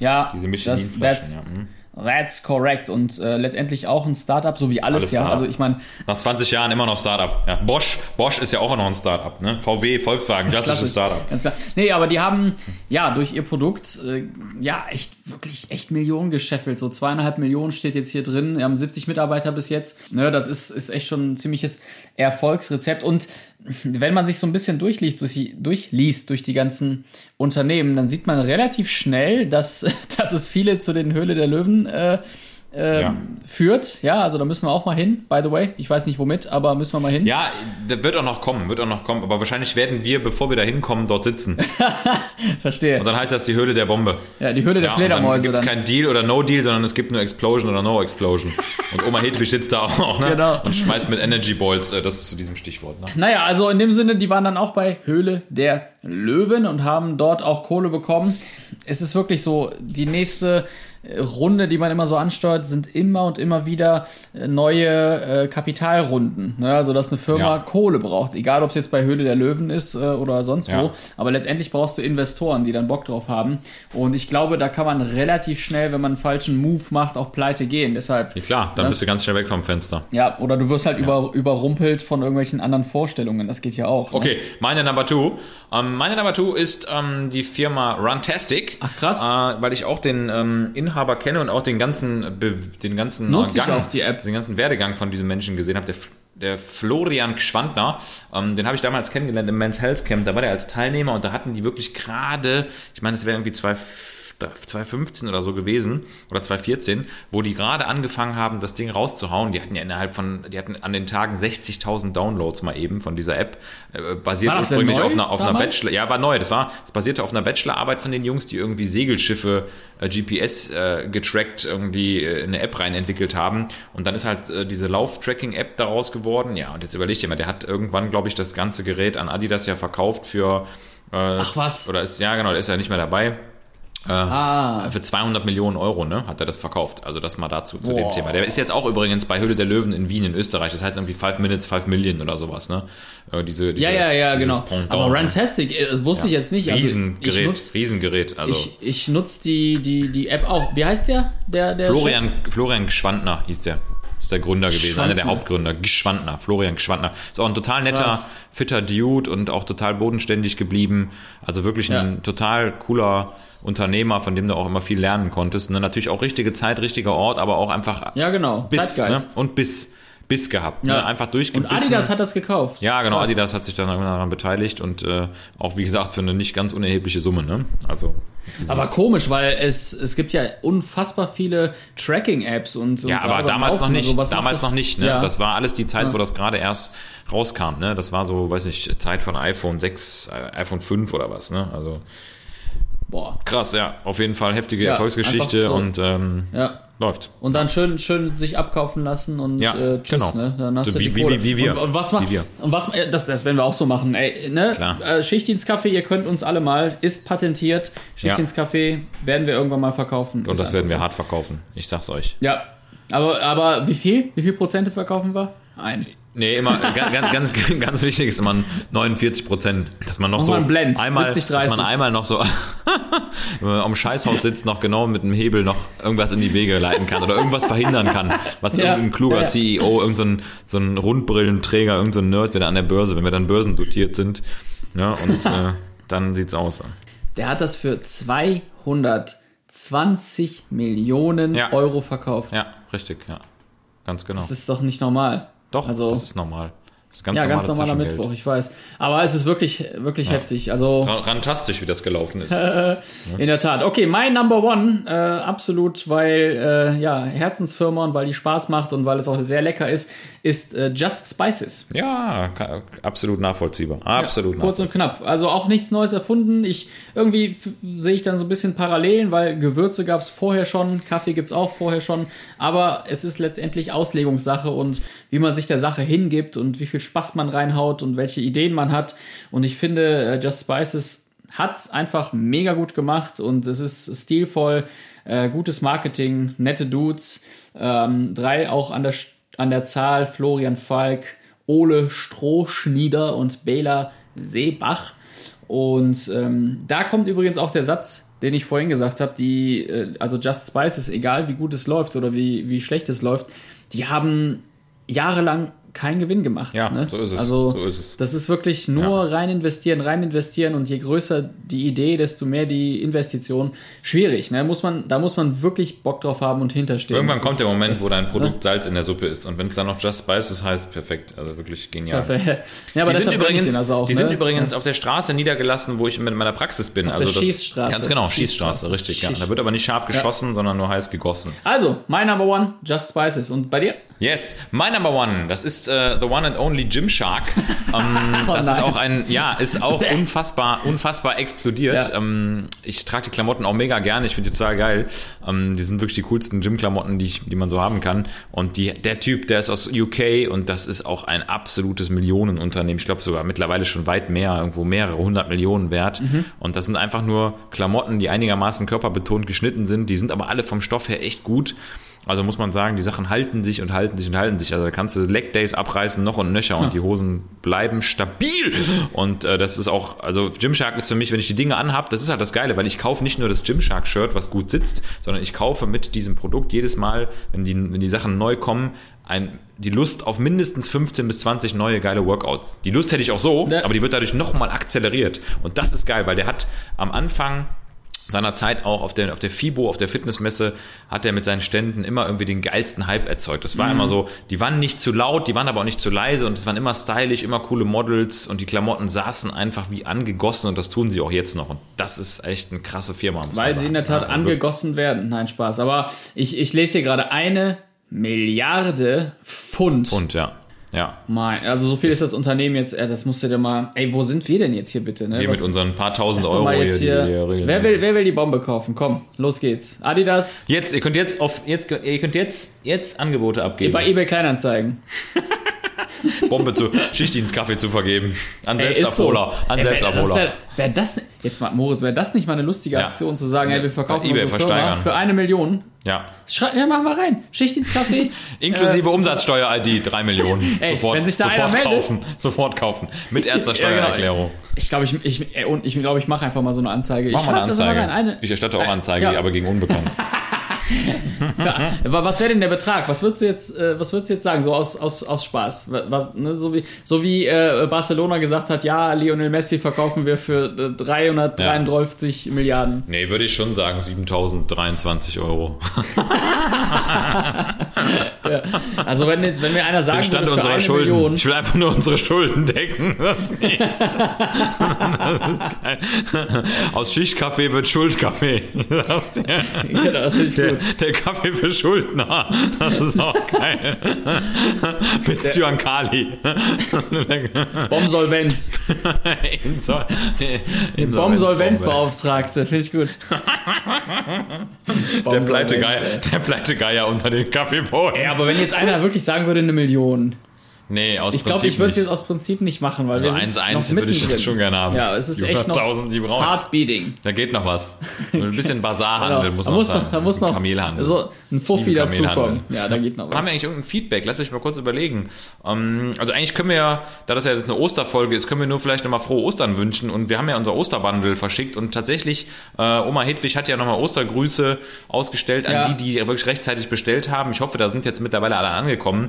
Ja, Diese das, Michelin-Flaschen, ja. hm. That's correct. Und äh, letztendlich auch ein Startup, so wie alles, Alles ja. Also ich meine, Nach 20 Jahren immer noch Startup. Ja. Bosch, Bosch ist ja auch noch ein Startup. Ne? VW, Volkswagen, klassisches Klassisch. Startup. Ganz klar. Nee, aber die haben ja durch ihr Produkt äh, ja echt wirklich echt Millionen gescheffelt. So zweieinhalb Millionen steht jetzt hier drin. Wir haben 70 Mitarbeiter bis jetzt. Ne, das ist, ist echt schon ein ziemliches Erfolgsrezept. Und wenn man sich so ein bisschen durchliest durch die, durchliest durch die ganzen Unternehmen, dann sieht man relativ schnell, dass, [laughs] dass es viele zu den Höhle der Löwen äh, ähm, Ja. führt. Ja, also da müssen wir auch mal hin, by the way. Ich weiß nicht womit, aber müssen wir mal hin. Ja, das wird auch noch kommen, wird auch noch kommen. Aber wahrscheinlich werden wir, bevor wir da hinkommen, dort sitzen. [laughs] Verstehe. Und dann heißt das die Höhle der Bombe. Ja, die Höhle der Ja, und dann Fledermäuse gibt es kein Deal oder No Deal, sondern es gibt nur Explosion oder No Explosion. Und Oma Hedwig sitzt da auch, ne? Genau. Und schmeißt mit Energy Balls, äh, das ist zu diesem Stichwort, ne? Naja, also in dem Sinne, die waren dann auch bei Höhle der Löwen und haben dort auch Kohle bekommen. Es ist wirklich so, die nächste äh, Runde, die man immer so ansteuert, sind immer und immer wieder äh, neue äh, Kapitalrunden. Ne? Also, dass eine Firma Ja. Kohle braucht. Egal, ob es jetzt bei Höhle der Löwen ist äh, oder sonst wo. Ja. Aber letztendlich brauchst du Investoren, die dann Bock drauf haben. Und ich glaube, da kann man relativ schnell, wenn man einen falschen Move macht, auch pleite gehen. Deshalb. Ja, klar, dann ne? bist du ganz schnell weg vom Fenster. Ja, oder du wirst halt über, überrumpelt von irgendwelchen anderen Vorstellungen. Das geht ja auch. Ne? Okay, meine Number Two. Ähm, meine Number Two ist ähm, die Firma Runtastic. Ach, krass. Äh, weil ich auch den ähm, Inhaber kenne und auch den ganzen, Be den ganzen ich auch die App. den ganzen Werdegang von diesem Menschen gesehen habe. Der, der Florian Gschwandner, ähm, den habe ich damals kennengelernt im Men's Health Camp. Da war der als Teilnehmer und da hatten die wirklich gerade, ich meine, es wäre irgendwie zwei 2015 oder so gewesen oder 2014, wo die gerade angefangen haben, das Ding rauszuhauen. Die hatten ja innerhalb von, die hatten an den Tagen 60.000 Downloads mal eben von dieser App. Äh, basiert ursprünglich auf einer, auf einer? Bachelor, ja, war neu. Das war, das basierte auf einer Bachelorarbeit von den Jungs, die irgendwie Segelschiffe äh, GPS äh, getrackt irgendwie äh, in eine App rein entwickelt haben. Und dann ist halt äh, diese Lauf-Tracking-App daraus geworden. Ja, und jetzt überleg dir mal, der hat irgendwann, glaube ich, das ganze Gerät an Adidas ja verkauft für äh, Ach, was? Oder ist, ja, genau, der ist ja nicht mehr dabei. Ah, Für 200 Millionen Euro, ne, hat er das verkauft. Also das mal dazu, zu dem Boah. Thema. Der ist jetzt auch übrigens bei Höhle der Löwen in Wien in Österreich. Das heißt irgendwie 5 Minutes, 5 Million oder sowas, ne? Äh, Diese, diese, ja, ja, ja, genau. Pendant, Aber ne? Runtastic, äh, das wusste ich jetzt nicht. Also Riesengerät, ich nutze Riesengerät. Also ich, ich nutz die, die, die App auch. Wie heißt der? Der, der Florian, Florian Gschwandner hieß der. Ist der Gründer gewesen, einer der. Hauptgründer. Gschwandner, Florian Gschwandner. Ist auch ein total netter, Krass. fitter Dude und auch total bodenständig geblieben. Also wirklich ein Ja. total cooler Unternehmer, von dem du auch immer viel lernen konntest. Ne? Natürlich auch richtige Zeit, richtiger Ort, aber auch einfach Ja, genau. Biss, ne? Zeitgeist. und Biss, Biss gehabt. Ja. Ne? Einfach Und durchgebissen. Adidas hat das gekauft. ja, genau, Krass. Adidas hat sich dann daran beteiligt und äh, auch, wie gesagt, für eine nicht ganz unerhebliche Summe. Ne? Also, Aber komisch, weil es, es gibt ja unfassbar viele Tracking-Apps und, und Ja, aber damals noch nicht. macht damals das? noch nicht. Ne? Ja. Das war alles die Zeit, wo das gerade erst rauskam. Ne? Das war so, weiß nicht, Zeit von iPhone 6, äh, iPhone 5 oder was. Ne? Also Boah. krass, ja. Auf jeden Fall heftige Ja, Erfolgsgeschichte so. und ähm, Ja. Läuft. Und dann schön, schön sich abkaufen lassen und Ja, äh, tschüss, genau. ne? Dann hast So du wie- die wie- Kohle. wie- wie wir. Und, und was ma- Wie wir. Und was äh, das, das werden wir auch so machen, ey, ne? Klar. Äh, Schichtdienstkaffee, ihr könnt uns alle mal, ist patentiert. Schichtdienstkaffee werden wir irgendwann mal verkaufen. Und das werden wir hart verkaufen. Ich sag's euch. Ja. Aber, aber wie viel? Wie viel Prozente verkaufen wir? Ein. Nee, immer [laughs] ganz, ganz, ganz, ganz wichtig ist immer 49 Prozent, dass man noch Mach so einen Blend, einmal, 70, dass man 30. einmal noch so, [laughs] wenn man am Scheißhaus sitzt, noch genau mit dem Hebel noch irgendwas in die Wege leiten kann oder irgendwas verhindern kann, was Ja, irgendein kluger ja. CEO, irgendein so ein Rundbrillenträger, irgendein so ein Nerd wieder an der Börse, wenn wir dann börsendotiert sind, ja und äh, [laughs] dann sieht's aus. Der hat das für 220 Millionen Ja. Euro verkauft. Ja, richtig, ja, ganz genau. Das ist doch nicht normal. Doch, also- das ist normal. Ganz ja, ganz normaler. Mittwoch, ich weiß. Aber es ist wirklich, wirklich heftig. Also Rantastisch, wie das gelaufen ist. [laughs] in der Tat. Okay, mein Number One, äh, absolut, weil äh, ja Herzensfirma und weil die Spaß macht und weil es auch sehr lecker ist, ist äh, Just Spices. Ja, absolut nachvollziehbar. Absolut Kurz und knapp. Also auch nichts Neues erfunden. Ich irgendwie sehe ich dann so ein bisschen Parallelen, weil Gewürze gab es vorher schon, Kaffee gibt's auch vorher schon. Aber es ist letztendlich Auslegungssache und wie man sich der Sache hingibt und wie viel Spaß man reinhaut und welche Ideen man hat. Und ich finde, äh, Just Spices hat's einfach mega gut gemacht und es ist stilvoll, äh, gutes Marketing, nette Dudes, ähm, drei auch an der, an der Zahl, Florian Falk, Ole Strohschnieder und Bela Seebach. Und ähm, da kommt übrigens auch der Satz den ich vorhin gesagt habe, die, äh, also Just Spices, egal wie gut es läuft oder wie, wie schlecht es läuft, die haben jahrelang keinen Gewinn gemacht. Ja, ne? so ist es, Also so ist es. das ist wirklich nur rein investieren, rein investieren und je größer die Idee, desto mehr die Investition. Schwierig, ne? Muss man, da muss man wirklich Bock drauf haben und hinterstehen. Irgendwann Das kommt ist- der Moment, das- wo dein ne? Produkt Salz in der Suppe ist. Und wenn es dann noch Just Spices heißt, perfekt. Also wirklich genial. Perfekt. [laughs] Ja, aber die sind übrigens, also auch, die ne? sind übrigens auf der Straße niedergelassen, wo ich mit meiner Praxis bin. der also das, Schießstraße. Ganz genau, Schießstraße. Schießstraße, richtig. Ja. Schieß- Da wird aber nicht scharf geschossen, sondern nur heiß gegossen. Also, mein Number One, Just Spices. Und bei dir? Yes, my number one, das ist äh, the one and only Gymshark. [laughs] Ähm, Oh das ist nein. auch ein, ja, ist auch [laughs] unfassbar, unfassbar explodiert. Ja. Ähm, ich trage die Klamotten auch mega gerne, ich finde die total geil. Ähm, die sind wirklich die coolsten Gym-Klamotten, die, ich, die man so haben kann. Und die, der Typ, der ist aus UK und das ist auch ein absolutes Millionenunternehmen. Ich glaube sogar mittlerweile schon weit mehr, irgendwo mehrere hundert Millionen wert. Mhm. Und das sind einfach nur Klamotten, die einigermaßen körperbetont geschnitten sind. Die sind aber alle vom Stoff her echt gut. Also muss man sagen, die Sachen halten sich und halten sich und halten sich. Also da kannst du Leg Days abreißen, noch und nöcher und die Hosen bleiben stabil. Und äh, das ist auch, also Gymshark ist für mich, wenn ich die Dinge anhab, das ist halt das Geile, weil ich kaufe nicht nur das Gymshark-Shirt, was gut sitzt, sondern ich kaufe mit diesem Produkt jedes Mal, wenn die, wenn die Sachen neu kommen, ein, die Lust auf mindestens 15 bis 20 neue geile Workouts. Die Lust hätte ich auch so, Ja. aber die wird dadurch nochmal akzeleriert. Und das ist geil, weil der hat am Anfang seiner Zeit auch auf der, auf der FIBO, auf der Fitnessmesse, hat er mit seinen Ständen immer irgendwie den geilsten Hype erzeugt. Das war immer so, die waren nicht zu laut, die waren aber auch nicht zu leise und es waren immer stylisch, immer coole Models und die Klamotten saßen einfach wie angegossen und das tun sie auch jetzt noch. Und das ist echt eine krasse Firma. Weil sie in der Tat Ja, angegossen werden. Nein, Spaß. Aber ich, ich lese hier gerade eine Milliarde Pfund. Und ja, ja. Mein, also so viel ist das Unternehmen jetzt. Äh, das musst du dir mal. Ey, wo sind wir denn jetzt hier bitte? Ne? Wir Was- mit unseren paar tausend Euro jetzt hier. die wir wer, will, wer will die Bombe kaufen? Komm, los geht's. Adidas. Jetzt, ihr könnt jetzt auf, jetzt, ihr könnt jetzt, jetzt Angebote abgeben. Bei eBay Kleinanzeigen. [laughs] [laughs] Bombe zu, Schichtdienstkaffee zu vergeben. An so. Selbstabholer. An Selbstabholer. Wär, wär das, jetzt mal, Moritz, wäre das nicht mal eine lustige Ja. Aktion zu sagen, ey, wir verkaufen unsere Firma für eine Million? ja. Schrei, ja, machen wir rein. Schichtdienstkaffee. [laughs] Inklusive Umsatzsteuer-ID 3 Millionen. [laughs] Ey, sofort, wenn sich da sofort einer meldet. kaufen. Sofort kaufen. Mit erster Ja, genau. Steuererklärung. Ich glaube, ich, ich, und ich glaube, ich mache einfach mal so eine Anzeige. Mach ich mal eine Anzeige. rein. Eine, ich erstatte auch Anzeige, ja. aber gegen Unbekannt. [laughs] Aber was wäre denn der Betrag? Was würdest du jetzt, äh, was würdest du jetzt sagen, so aus, aus, aus Spaß? Was, ne, so wie, so wie äh, Barcelona gesagt hat, ja, Lionel Messi verkaufen wir für äh, 333 Milliarden. nee, würde ich schon sagen, 7023 Euro. [laughs] Also wenn jetzt, wenn mir einer sagen Den Stand würde, unserer Schulden. Million, Ich will einfach nur unsere Schulden decken. [laughs] Das ist geil. Aus Schichtkaffee wird Schuldkaffee. Ja, das finde ich Der, gut. [laughs] der Kaffee für Schuldner. Das ist auch geil. [laughs] Mit Cyankali. [laughs] Bomsolvenz. Insol Bomsolvenzbeauftragte, finde ich gut. Der Pleitegeier, der Pleitegeier unter den Kaffeebohnen. Ja, aber wenn jetzt einer wirklich sagen würde, eine Million. Nee, aus Ich glaube, ich würde es jetzt aus Prinzip nicht machen, weil wir Also sind 1-1 noch würde ich das schon gerne haben. Ja, es ist Die echt noch 100.000, die brauche ich. Heartbeating. Da geht noch was. [laughs] Ein bisschen Bazarhandel Genau. muss da noch muss noch, da muss noch Kamelhandel. so ein Fuffi dazukommen. Ja, da geht noch Haben was. wir eigentlich irgendein Feedback? Lass mich mal kurz überlegen. Ähm, also eigentlich können wir ja, da das ja jetzt eine Osterfolge ist, können wir nur vielleicht nochmal frohe Ostern wünschen. Und wir haben ja unser Osterbundle verschickt und tatsächlich, äh, Oma Hedwig hat ja nochmal Ostergrüße ausgestellt an Ja. die, die wirklich rechtzeitig bestellt haben. Ich hoffe, da sind jetzt mittlerweile alle angekommen.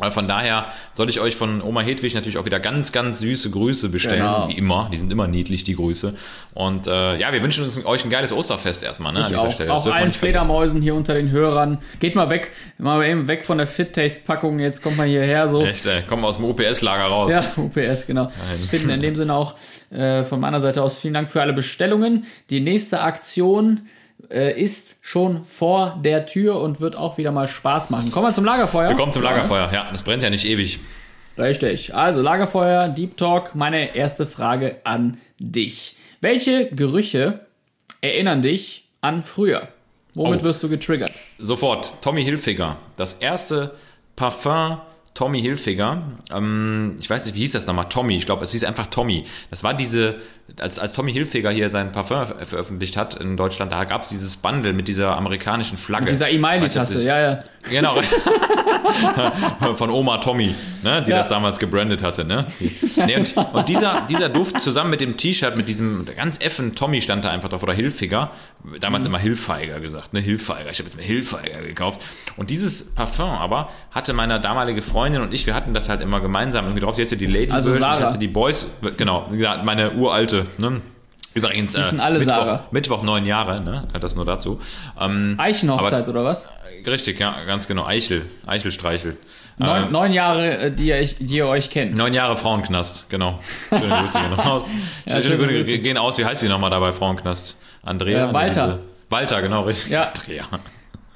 Äh, Von daher soll ich euch von Oma Hedwig natürlich auch wieder ganz, ganz süße Grüße bestellen, Genau. wie immer. Die sind immer niedlich, die Grüße. Und äh, ja, wir wünschen uns, euch ein geiles Osterfest erstmal, ne, an Ich dieser auch, Stelle. Das auch allen. Fledermäusen hier unter den Hörern. Geht mal weg, mal eben weg von der Fit Taste Packung. Jetzt kommt mal hierher so. Echt, ey, kommen aus dem OPS-Lager raus. Ja, UPS, genau. Finden in dem Sinne auch äh, von meiner Seite aus vielen Dank für alle Bestellungen. Die nächste Aktion äh, ist schon vor der Tür und wird auch wieder mal Spaß machen. Kommen wir zum Lagerfeuer. Wir kommen zum Lagerfeuer. Ja, das brennt ja nicht ewig. Richtig. Also Lagerfeuer, Deep Talk. Meine erste Frage an dich. Welche Gerüche erinnern dich an früher? Womit Oh. wirst du getriggert? Sofort, Tommy Hilfiger. Das erste Parfum Tommy Hilfiger. Ähm, ich weiß nicht, wie hieß das nochmal? Tommy. Ich glaube, es hieß einfach Tommy. Das war diese als, als Tommy Hilfiger hier sein Parfum ver veröffentlicht hat in Deutschland, da gab es dieses Bundle mit dieser amerikanischen Flagge. Dieser du, Imani-Tasse, das- ja, ja. Genau. [laughs] Von Oma Tommy, ne, die Ja. das damals gebrandet hatte. Ne? Die, nee, und und dieser, dieser Duft zusammen mit dem T-Shirt, mit diesem ganz effen Tommy stand da einfach drauf, oder Hilfiger. Damals Mhm. immer Hilfeiger gesagt, ne? Hilfeiger. Ich habe jetzt mir Hilfeiger gekauft. Und dieses Parfum aber hatte meine damalige Freundin und ich, wir hatten das halt immer gemeinsam irgendwie drauf. Sie hatte die Lady Also Version, ich hatte die Boys, genau, ja, meine uralte, ne? Übrigens, äh, alle Mittwoch, Sarah. Mittwoch neun Jahre, ne? Das nur dazu. Ähm, Eichenhochzeit oder was? Richtig, ja, ganz genau. Eichel, Eichelstreichel. Neun, Ähm, neun Jahre, äh, die ihr, die ihr euch kennt. neun Jahre Frauenknast, genau. Schöne Grüße gehen raus. [laughs] Ja, schöne schöne Grüße gehen aus. Wie heißt sie nochmal da bei Frauenknast? Andrea? Äh, Walter. Diese- Walter, genau, richtig. Ja. Andrea.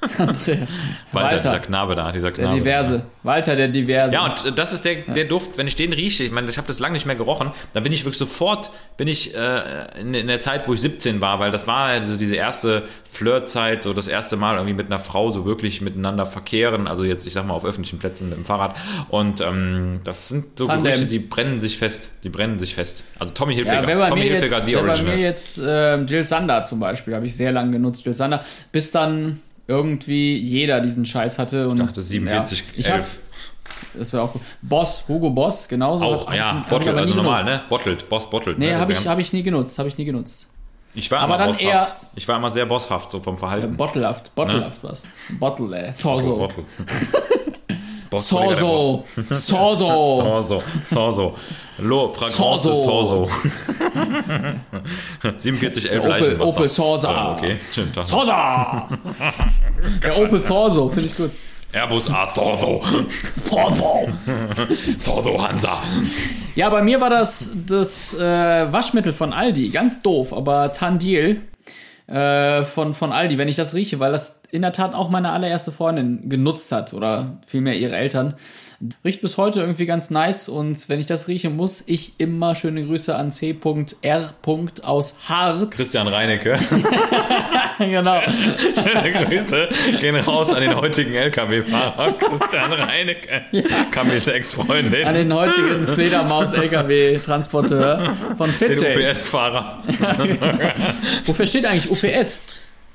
[laughs] Andrea. Walter, dieser Walter, Knabe da, dieser der Knabe. Diverse. Walter, der Diverse. Ja, und äh, das ist der, der Duft, wenn ich den rieche, ich meine, ich habe das lange nicht mehr gerochen, dann bin ich wirklich sofort, bin ich äh, in, in der Zeit, wo ich 17 war, weil das war ja so diese erste Flirtzeit, so das erste Mal irgendwie mit einer Frau so wirklich miteinander verkehren, also jetzt, ich sag mal, auf öffentlichen Plätzen im Fahrrad. Und ähm, das sind so Tandem. Gerüche, die brennen sich fest, die brennen sich fest. Also Tommy Hilfiger, Ja, wenn bei Tommy mir Hilfiger, jetzt, die wenn bei Original. mir jetzt äh, Jill Sander zum Beispiel, habe ich sehr lange genutzt, Jill Sander, bis dann irgendwie jeder diesen Scheiß hatte. Und, Ich dachte 47, ja, ich hab, 11. Das wäre auch gut. Boss, Hugo Boss, genauso. Auch, Hab ja, hab ich Bottle, aber nie also normal, genutzt. ne? Bottled, Boss Bottled. Nee, ne? habe Das ich, hab ich nie genutzt, habe ich nie genutzt. ich war aber immer dann bosshaft. Ich war immer sehr bosshaft, so vom Äh, Verhalten. Bottlehaft, Bottlehaft was. Bottle, äh. Torso. [laughs] Sorso. Sorso. Sorso, Sorso. Lo, Fragrance Sorso. Sorso. [laughs] 47, 11 Opel-. Opel Sorsa. Ah, okay. Tag. Torso. Der Opel Torso, finde ich gut. Airbus A Sorso. [laughs] Torso. Sorso Hansa. Ja, bei mir war das das äh, Waschmittel von Aldi. Ganz doof, aber Tandil äh, von, von Aldi, wenn ich das rieche, weil das in der Tat auch meine allererste Freundin genutzt hat oder vielmehr ihre Eltern. Riecht bis heute irgendwie ganz nice und wenn ich das rieche, muss ich immer schöne Grüße an C.R. aus Hart. Christian Reinecke. [laughs] genau. Schöne Grüße gehen raus an den heutigen LKW-Fahrer. [laughs] Christian Reinecke. Camils An Ex-Freundin. den heutigen [laughs] Fledermaus-LKW-Transporteur von Den FitDays. UPS-Fahrer. Wofür steht eigentlich UPS?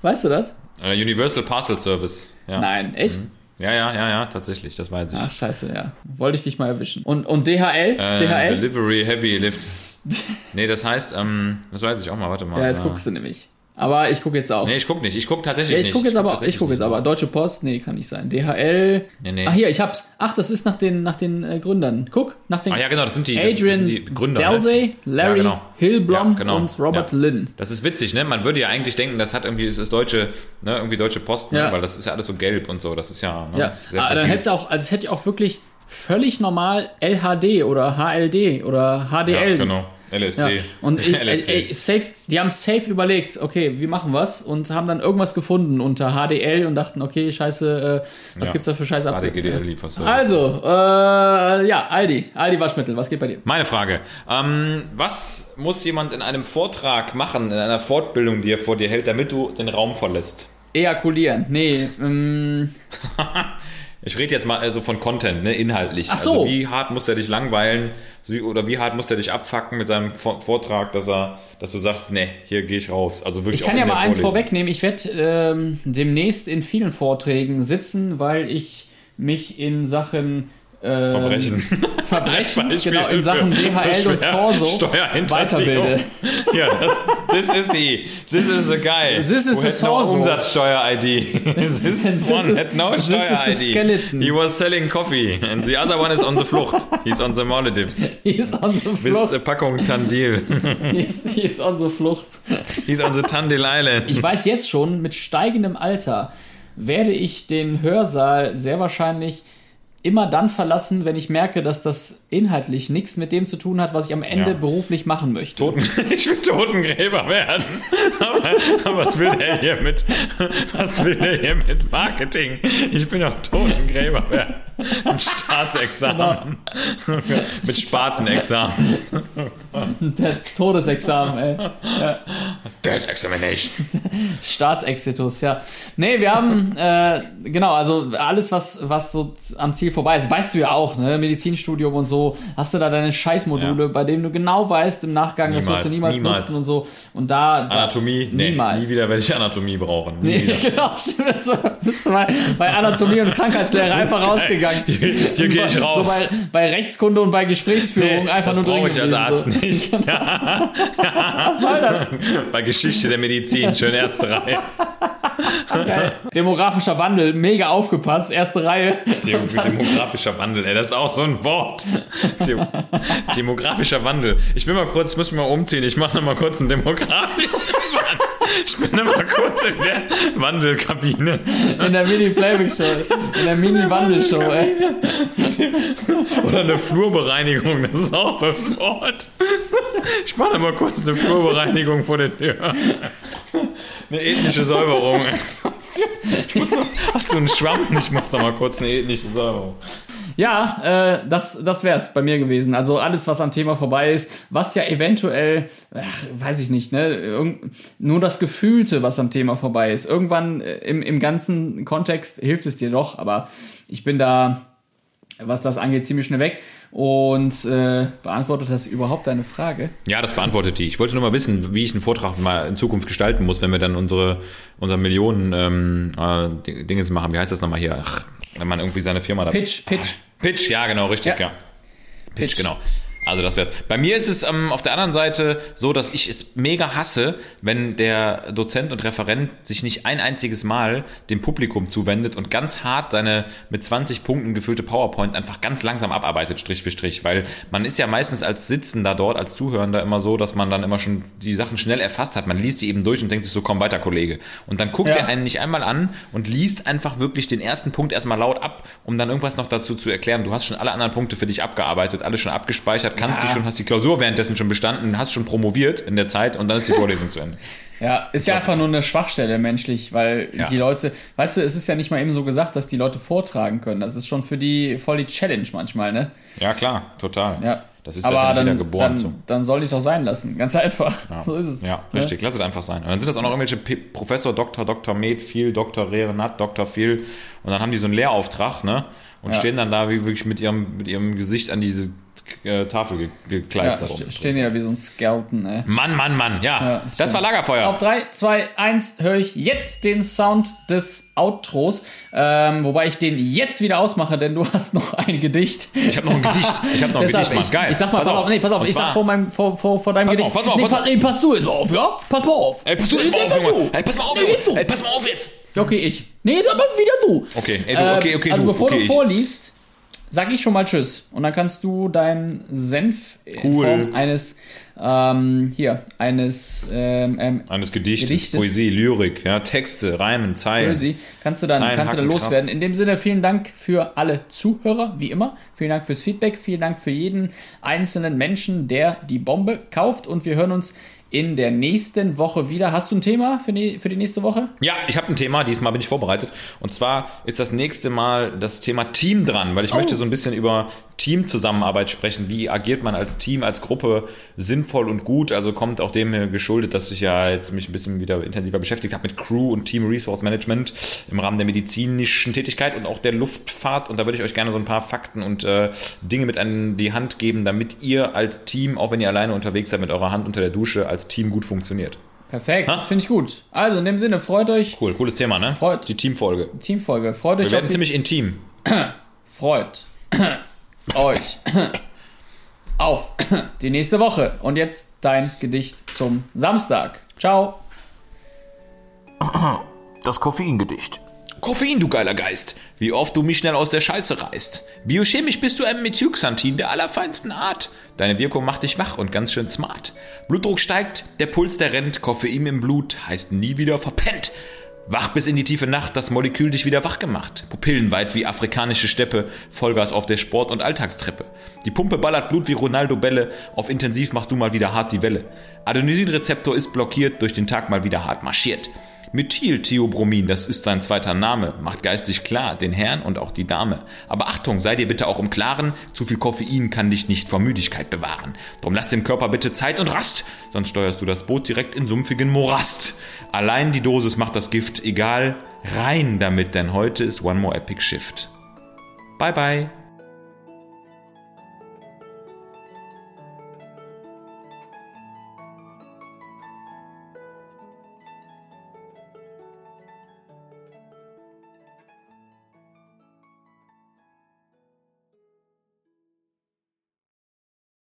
Weißt du das? Äh, Universal Parcel Service. Ja. Nein, echt? ja, ja, ja, ja, tatsächlich, das weiß ich. Ach, scheiße, ja. Wollte ich dich mal erwischen. Und, und DHL? Äh, DHL? Delivery Heavy Lift. [laughs] Nee, das heißt, ähm, das weiß ich auch mal, warte mal. Ja, jetzt Äh, guckst du nämlich. Aber ich gucke jetzt auch. Nee, ich guck nicht. Ich guck tatsächlich ja, ich nicht. gucke jetzt aber, ich gucke jetzt aber. Deutsche Post, nee, kann nicht sein. DHL. Nee, nee. Ach, hier, ich hab's. Ach, das ist nach den, nach den äh, Gründern. Guck, nach den Ah ja, genau, das sind die, das, das Adrian sind die Gründer. Dalsey, ne? Larry ja, genau. Hillblom Ja, genau. und Robert ja. Lynn. Das ist witzig, ne? Man würde ja eigentlich denken, das hat irgendwie, das ist deutsche, ne, irgendwie deutsche Post, ne? Weil das ist ja alles so gelb und so. Das ist ja, ne? Ja, sehr aber dann vergilbt. hättest du auch, also es hätte auch wirklich völlig normal LHD oder HLD oder HDL. Ja, genau. LSD. Ja. Und [laughs] ich, LSD. ey, safe, die haben safe überlegt, okay, wir machen was und haben dann irgendwas gefunden unter HDL und dachten, okay, scheiße, äh, was Ja. gibt's da für scheiß Ab ADGDL Lieferservice. Also, äh, ja, Aldi, Aldi Waschmittel, was geht bei dir? Meine Frage. Ähm, was muss jemand in einem Vortrag machen, in einer Fortbildung, die er vor dir hält, damit du den Raum verlässt? Ejakulieren, nee, ähm, [laughs] Ich rede jetzt mal also von Content, ne, inhaltlich. Ach so. Also wie hart muss er dich langweilen oder wie hart muss er dich abfacken mit seinem Vor- Vortrag, dass er, dass du sagst, ne, hier gehe ich raus. Also wirklich ich kann ja mal der eins Vorlesung. vorwegnehmen, ich werde ähm, demnächst in vielen Vorträgen sitzen, weil ich mich in Sachen ähm, [laughs] Verbrechen. Verbrechen, genau, in Sachen für DHL und Steuerhinterziehung. weiterbilde. [laughs] Ja, das, this is he. This is the guy. This is who the had Sorso. no Umsatzsteuer-ID. [laughs] This This one is- had no this Steuer-ID. skeleton. He was selling coffee and the other one is on the Flucht. He's on the Maldives. He's on the Bis Flucht. äh, Packung Tandil. He's, he's on the Flucht. He's on the Tandil Island. Ich weiß jetzt schon, mit steigendem Alter werde ich den Hörsaal sehr wahrscheinlich immer dann verlassen, wenn ich merke, dass das inhaltlich nichts mit dem zu tun hat, was ich am Ende Ja. beruflich machen möchte. Toten, [laughs] ich will Totengräber werden. Aber, aber was will der hier mit, was will der hier mit Marketing? Ich bin doch Totengräber werden. Ein Staatsexamen. mit Spatenexamen. Der Todesexamen, ey. Dead Examination. [laughs] Staatsexitus, ja. Nee, wir haben, äh, genau, also alles, was, was so am Ziel vorbei ist, weißt du ja auch, ne? Medizinstudium und so, hast du da deine Scheißmodule, Ja. bei denen du genau weißt im Nachgang, das wirst du Niemals, niemals, niemals. nutzen und so. Und da. da Anatomie? Nee, niemals. nie wieder werde ich Anatomie brauchen. Nie Nee, [laughs] genau, stimmt. Bist du, bist du bei, bei Anatomie und Krankheitslehre [laughs] einfach rausgegangen. Hier, hier gehe ich raus. So bei, bei Rechtskunde und bei Gesprächsführung Nee, einfach das nur drin brauche ich als Arzt so. nicht. Was soll das? Bei Geschichte der Medizin, schön erste. [laughs] [laughs] Geil. Demografischer Wandel, mega aufgepasst, erste Reihe. Dem, demografischer Wandel, ey, das ist auch so ein Wort. Dem, demografischer Wandel. Ich bin mal kurz, ich muss mich mal umziehen, ich mache noch mal kurz einen demografischen Wandel. Ich bin noch mal kurz in der Wandelkabine. In der Mini-Playback-Show. In der Mini-Wandel-Show, ey. Oder eine Flurbereinigung, das ist auch so ein Wort. Ich mache noch mal kurz eine Flurbereinigung vor der Tür. Eine ethnische Säuberung. Noch, hast du einen Schwamm? Ich mach doch mal kurz eine ethnische Säuberung. Ja, äh, das, das wär's bei mir gewesen. Also alles, was am Thema vorbei ist, was ja eventuell, ach, weiß ich nicht, ne, irgend, nur das Gefühlte, was am Thema vorbei ist. Irgendwann äh, im, im ganzen Kontext hilft es dir doch, aber ich bin da, was das angeht, ziemlich schnell weg. Und äh, beantwortet das überhaupt deine Frage? Ja, das beantwortet die. Ich wollte nur mal wissen, wie ich einen Vortrag mal in Zukunft gestalten muss, wenn wir dann unsere, unsere Millionen ähm, äh, Dinge machen. Wie heißt das nochmal hier? Ach, wenn man irgendwie seine Firma da. Pitch, Pitch. Pitch, ja, genau, richtig, Ja. ja. Pitch, genau. Also das wär's. Bei mir ist es ähm, auf der anderen Seite so, dass ich es mega hasse, wenn der Dozent und Referent sich nicht ein einziges Mal dem Publikum zuwendet und ganz hart seine mit 20 Punkten gefüllte PowerPoint einfach ganz langsam abarbeitet, Strich für Strich. Weil man ist ja meistens als Sitzender dort, als Zuhörender immer so, dass man dann immer schon die Sachen schnell erfasst hat. Man liest die eben durch und denkt sich so, komm weiter, Kollege. Und dann guckt Ja. er einen nicht einmal an und liest einfach wirklich den ersten Punkt erstmal laut ab, um dann irgendwas noch dazu zu erklären. Du hast schon alle anderen Punkte für dich abgearbeitet, alles schon abgespeichert, kannst Ja. die schon, hast die Klausur währenddessen schon bestanden, hast schon promoviert in der Zeit und dann ist die Vorlesung zu Ende. [laughs] Ja, ist ja einfach nur eine Schwachstelle menschlich, weil Ja. die Leute, weißt du, es ist ja nicht mal eben so gesagt, dass die Leute vortragen können. Das ist schon für die voll die Challenge manchmal, ne? Ja, klar, total. Ja. Das ist Aber das ja dann, jeder geboren dann, zu. dann soll ich es auch sein lassen. Ganz einfach. So ist es. Ja, richtig. Lass es einfach sein. Und dann sind das auch noch irgendwelche P Professor, Doktor, Doktor Med, viel, Doktor Renat, Doktor viel. Und dann haben die so einen Lehrauftrag, ne? Und Ja. stehen dann da wie wirklich mit ihrem, mit ihrem Gesicht an diese Tafel ge Ja, gekleistert. st- stehen die da wie so ein Skeleton, ey. Mann, Mann, Mann, ja. Ja, das stimmt. war Lagerfeuer. Auf 3, 2, 1 höre ich jetzt den Sound des Outros. Ähm, wobei ich den jetzt wieder ausmache, denn du [laughs] hast noch ein Gedicht. Ich habe noch ein Gedicht. Ich habe noch ein Gedicht, Mann. ich, Geil. Ich sag mal, pass, auf, nee, pass auf, ich sag vor, meinem, vor, vor, vor deinem Pass Gedicht. auf, pass auf, nee, pass auf. nee, pass du jetzt mal auf, ja? Pass mal auf. Ey, pass du jetzt mal auf, Junge. du. Ey, pass mal auf, Nee, Junge. du. Ey, pass mal auf jetzt. Okay, ich. Nee, jetzt aber wieder du. Okay, ey, du, okay, okay, Also du. bevor okay, du ich. vorliest, sag ich schon mal Tschüss. Und dann kannst du deinen Senf in Cool. Form eines, ähm, hier, eines, ähm, ähm, Eines Gedichtes, Gedichtes. Poesie, Lyrik, ja, Texte, Reimen, Zeilen. Poesie, kannst du dann, Zeilen kannst du dann hacken, loswerden. krass. In dem Sinne, vielen Dank für alle Zuhörer, wie immer. Vielen Dank fürs Feedback, vielen Dank für jeden einzelnen Menschen, der die Bombe kauft. Und wir hören uns in der nächsten Woche wieder. Hast du ein Thema für die, für die nächste Woche? Ja, ich habe ein Thema, diesmal bin ich vorbereitet. Und zwar ist das nächste Mal das Thema Team dran, weil ich Oh. möchte so ein bisschen über Teamzusammenarbeit sprechen. Wie agiert man als Team, als Gruppe sinnvoll und gut? Also kommt auch dem geschuldet, dass ich ja jetzt mich ein bisschen wieder intensiver beschäftigt habe mit Crew und Team Resource Management im Rahmen der medizinischen Tätigkeit und auch der Luftfahrt. Und da würde ich euch gerne so ein paar Fakten und äh, Dinge mit an die Hand geben, damit ihr als Team, auch wenn ihr alleine unterwegs seid mit eurer Hand unter der Dusche, als Team gut funktioniert. Perfekt, das finde ich gut. Also in dem Sinne, freut euch. Cool, cooles Thema, ne? Freut. Die Teamfolge. Teamfolge. Freut Wir euch werden auf die ziemlich intim. [clears throat] freut [clears throat] euch auf die nächste Woche. Und jetzt dein Gedicht zum Samstag. Ciao. Das Koffeingedicht. Koffein, du geiler Geist. Wie oft du mich schnell aus der Scheiße reißt. Biochemisch bist du ein Methylxanthin der allerfeinsten Art. Deine Wirkung macht dich wach und ganz schön smart. Blutdruck steigt, der Puls der rennt, Koffein im Blut heißt nie wieder verpennt. Wach bis in die tiefe Nacht, das Molekül dich wieder wach gemacht. Pupillen weit wie afrikanische Steppe, Vollgas auf der Sport- und Alltagstreppe. Die Pumpe ballert Blut wie Ronaldo Bälle, auf intensiv machst du mal wieder hart die Welle. Adenosinrezeptor ist blockiert, durch den Tag mal wieder hart marschiert. Methyltheobromin, das ist sein zweiter Name, macht geistig klar den Herrn und auch die Dame. Aber Achtung, sei dir bitte auch im Klaren, zu viel Koffein kann dich nicht vor Müdigkeit bewahren. Drum lass dem Körper bitte Zeit und Rast, sonst steuerst du das Boot direkt in sumpfigen Morast. Allein die Dosis macht das Gift, egal, rein damit, denn heute ist One More Epic Shift. Bye bye.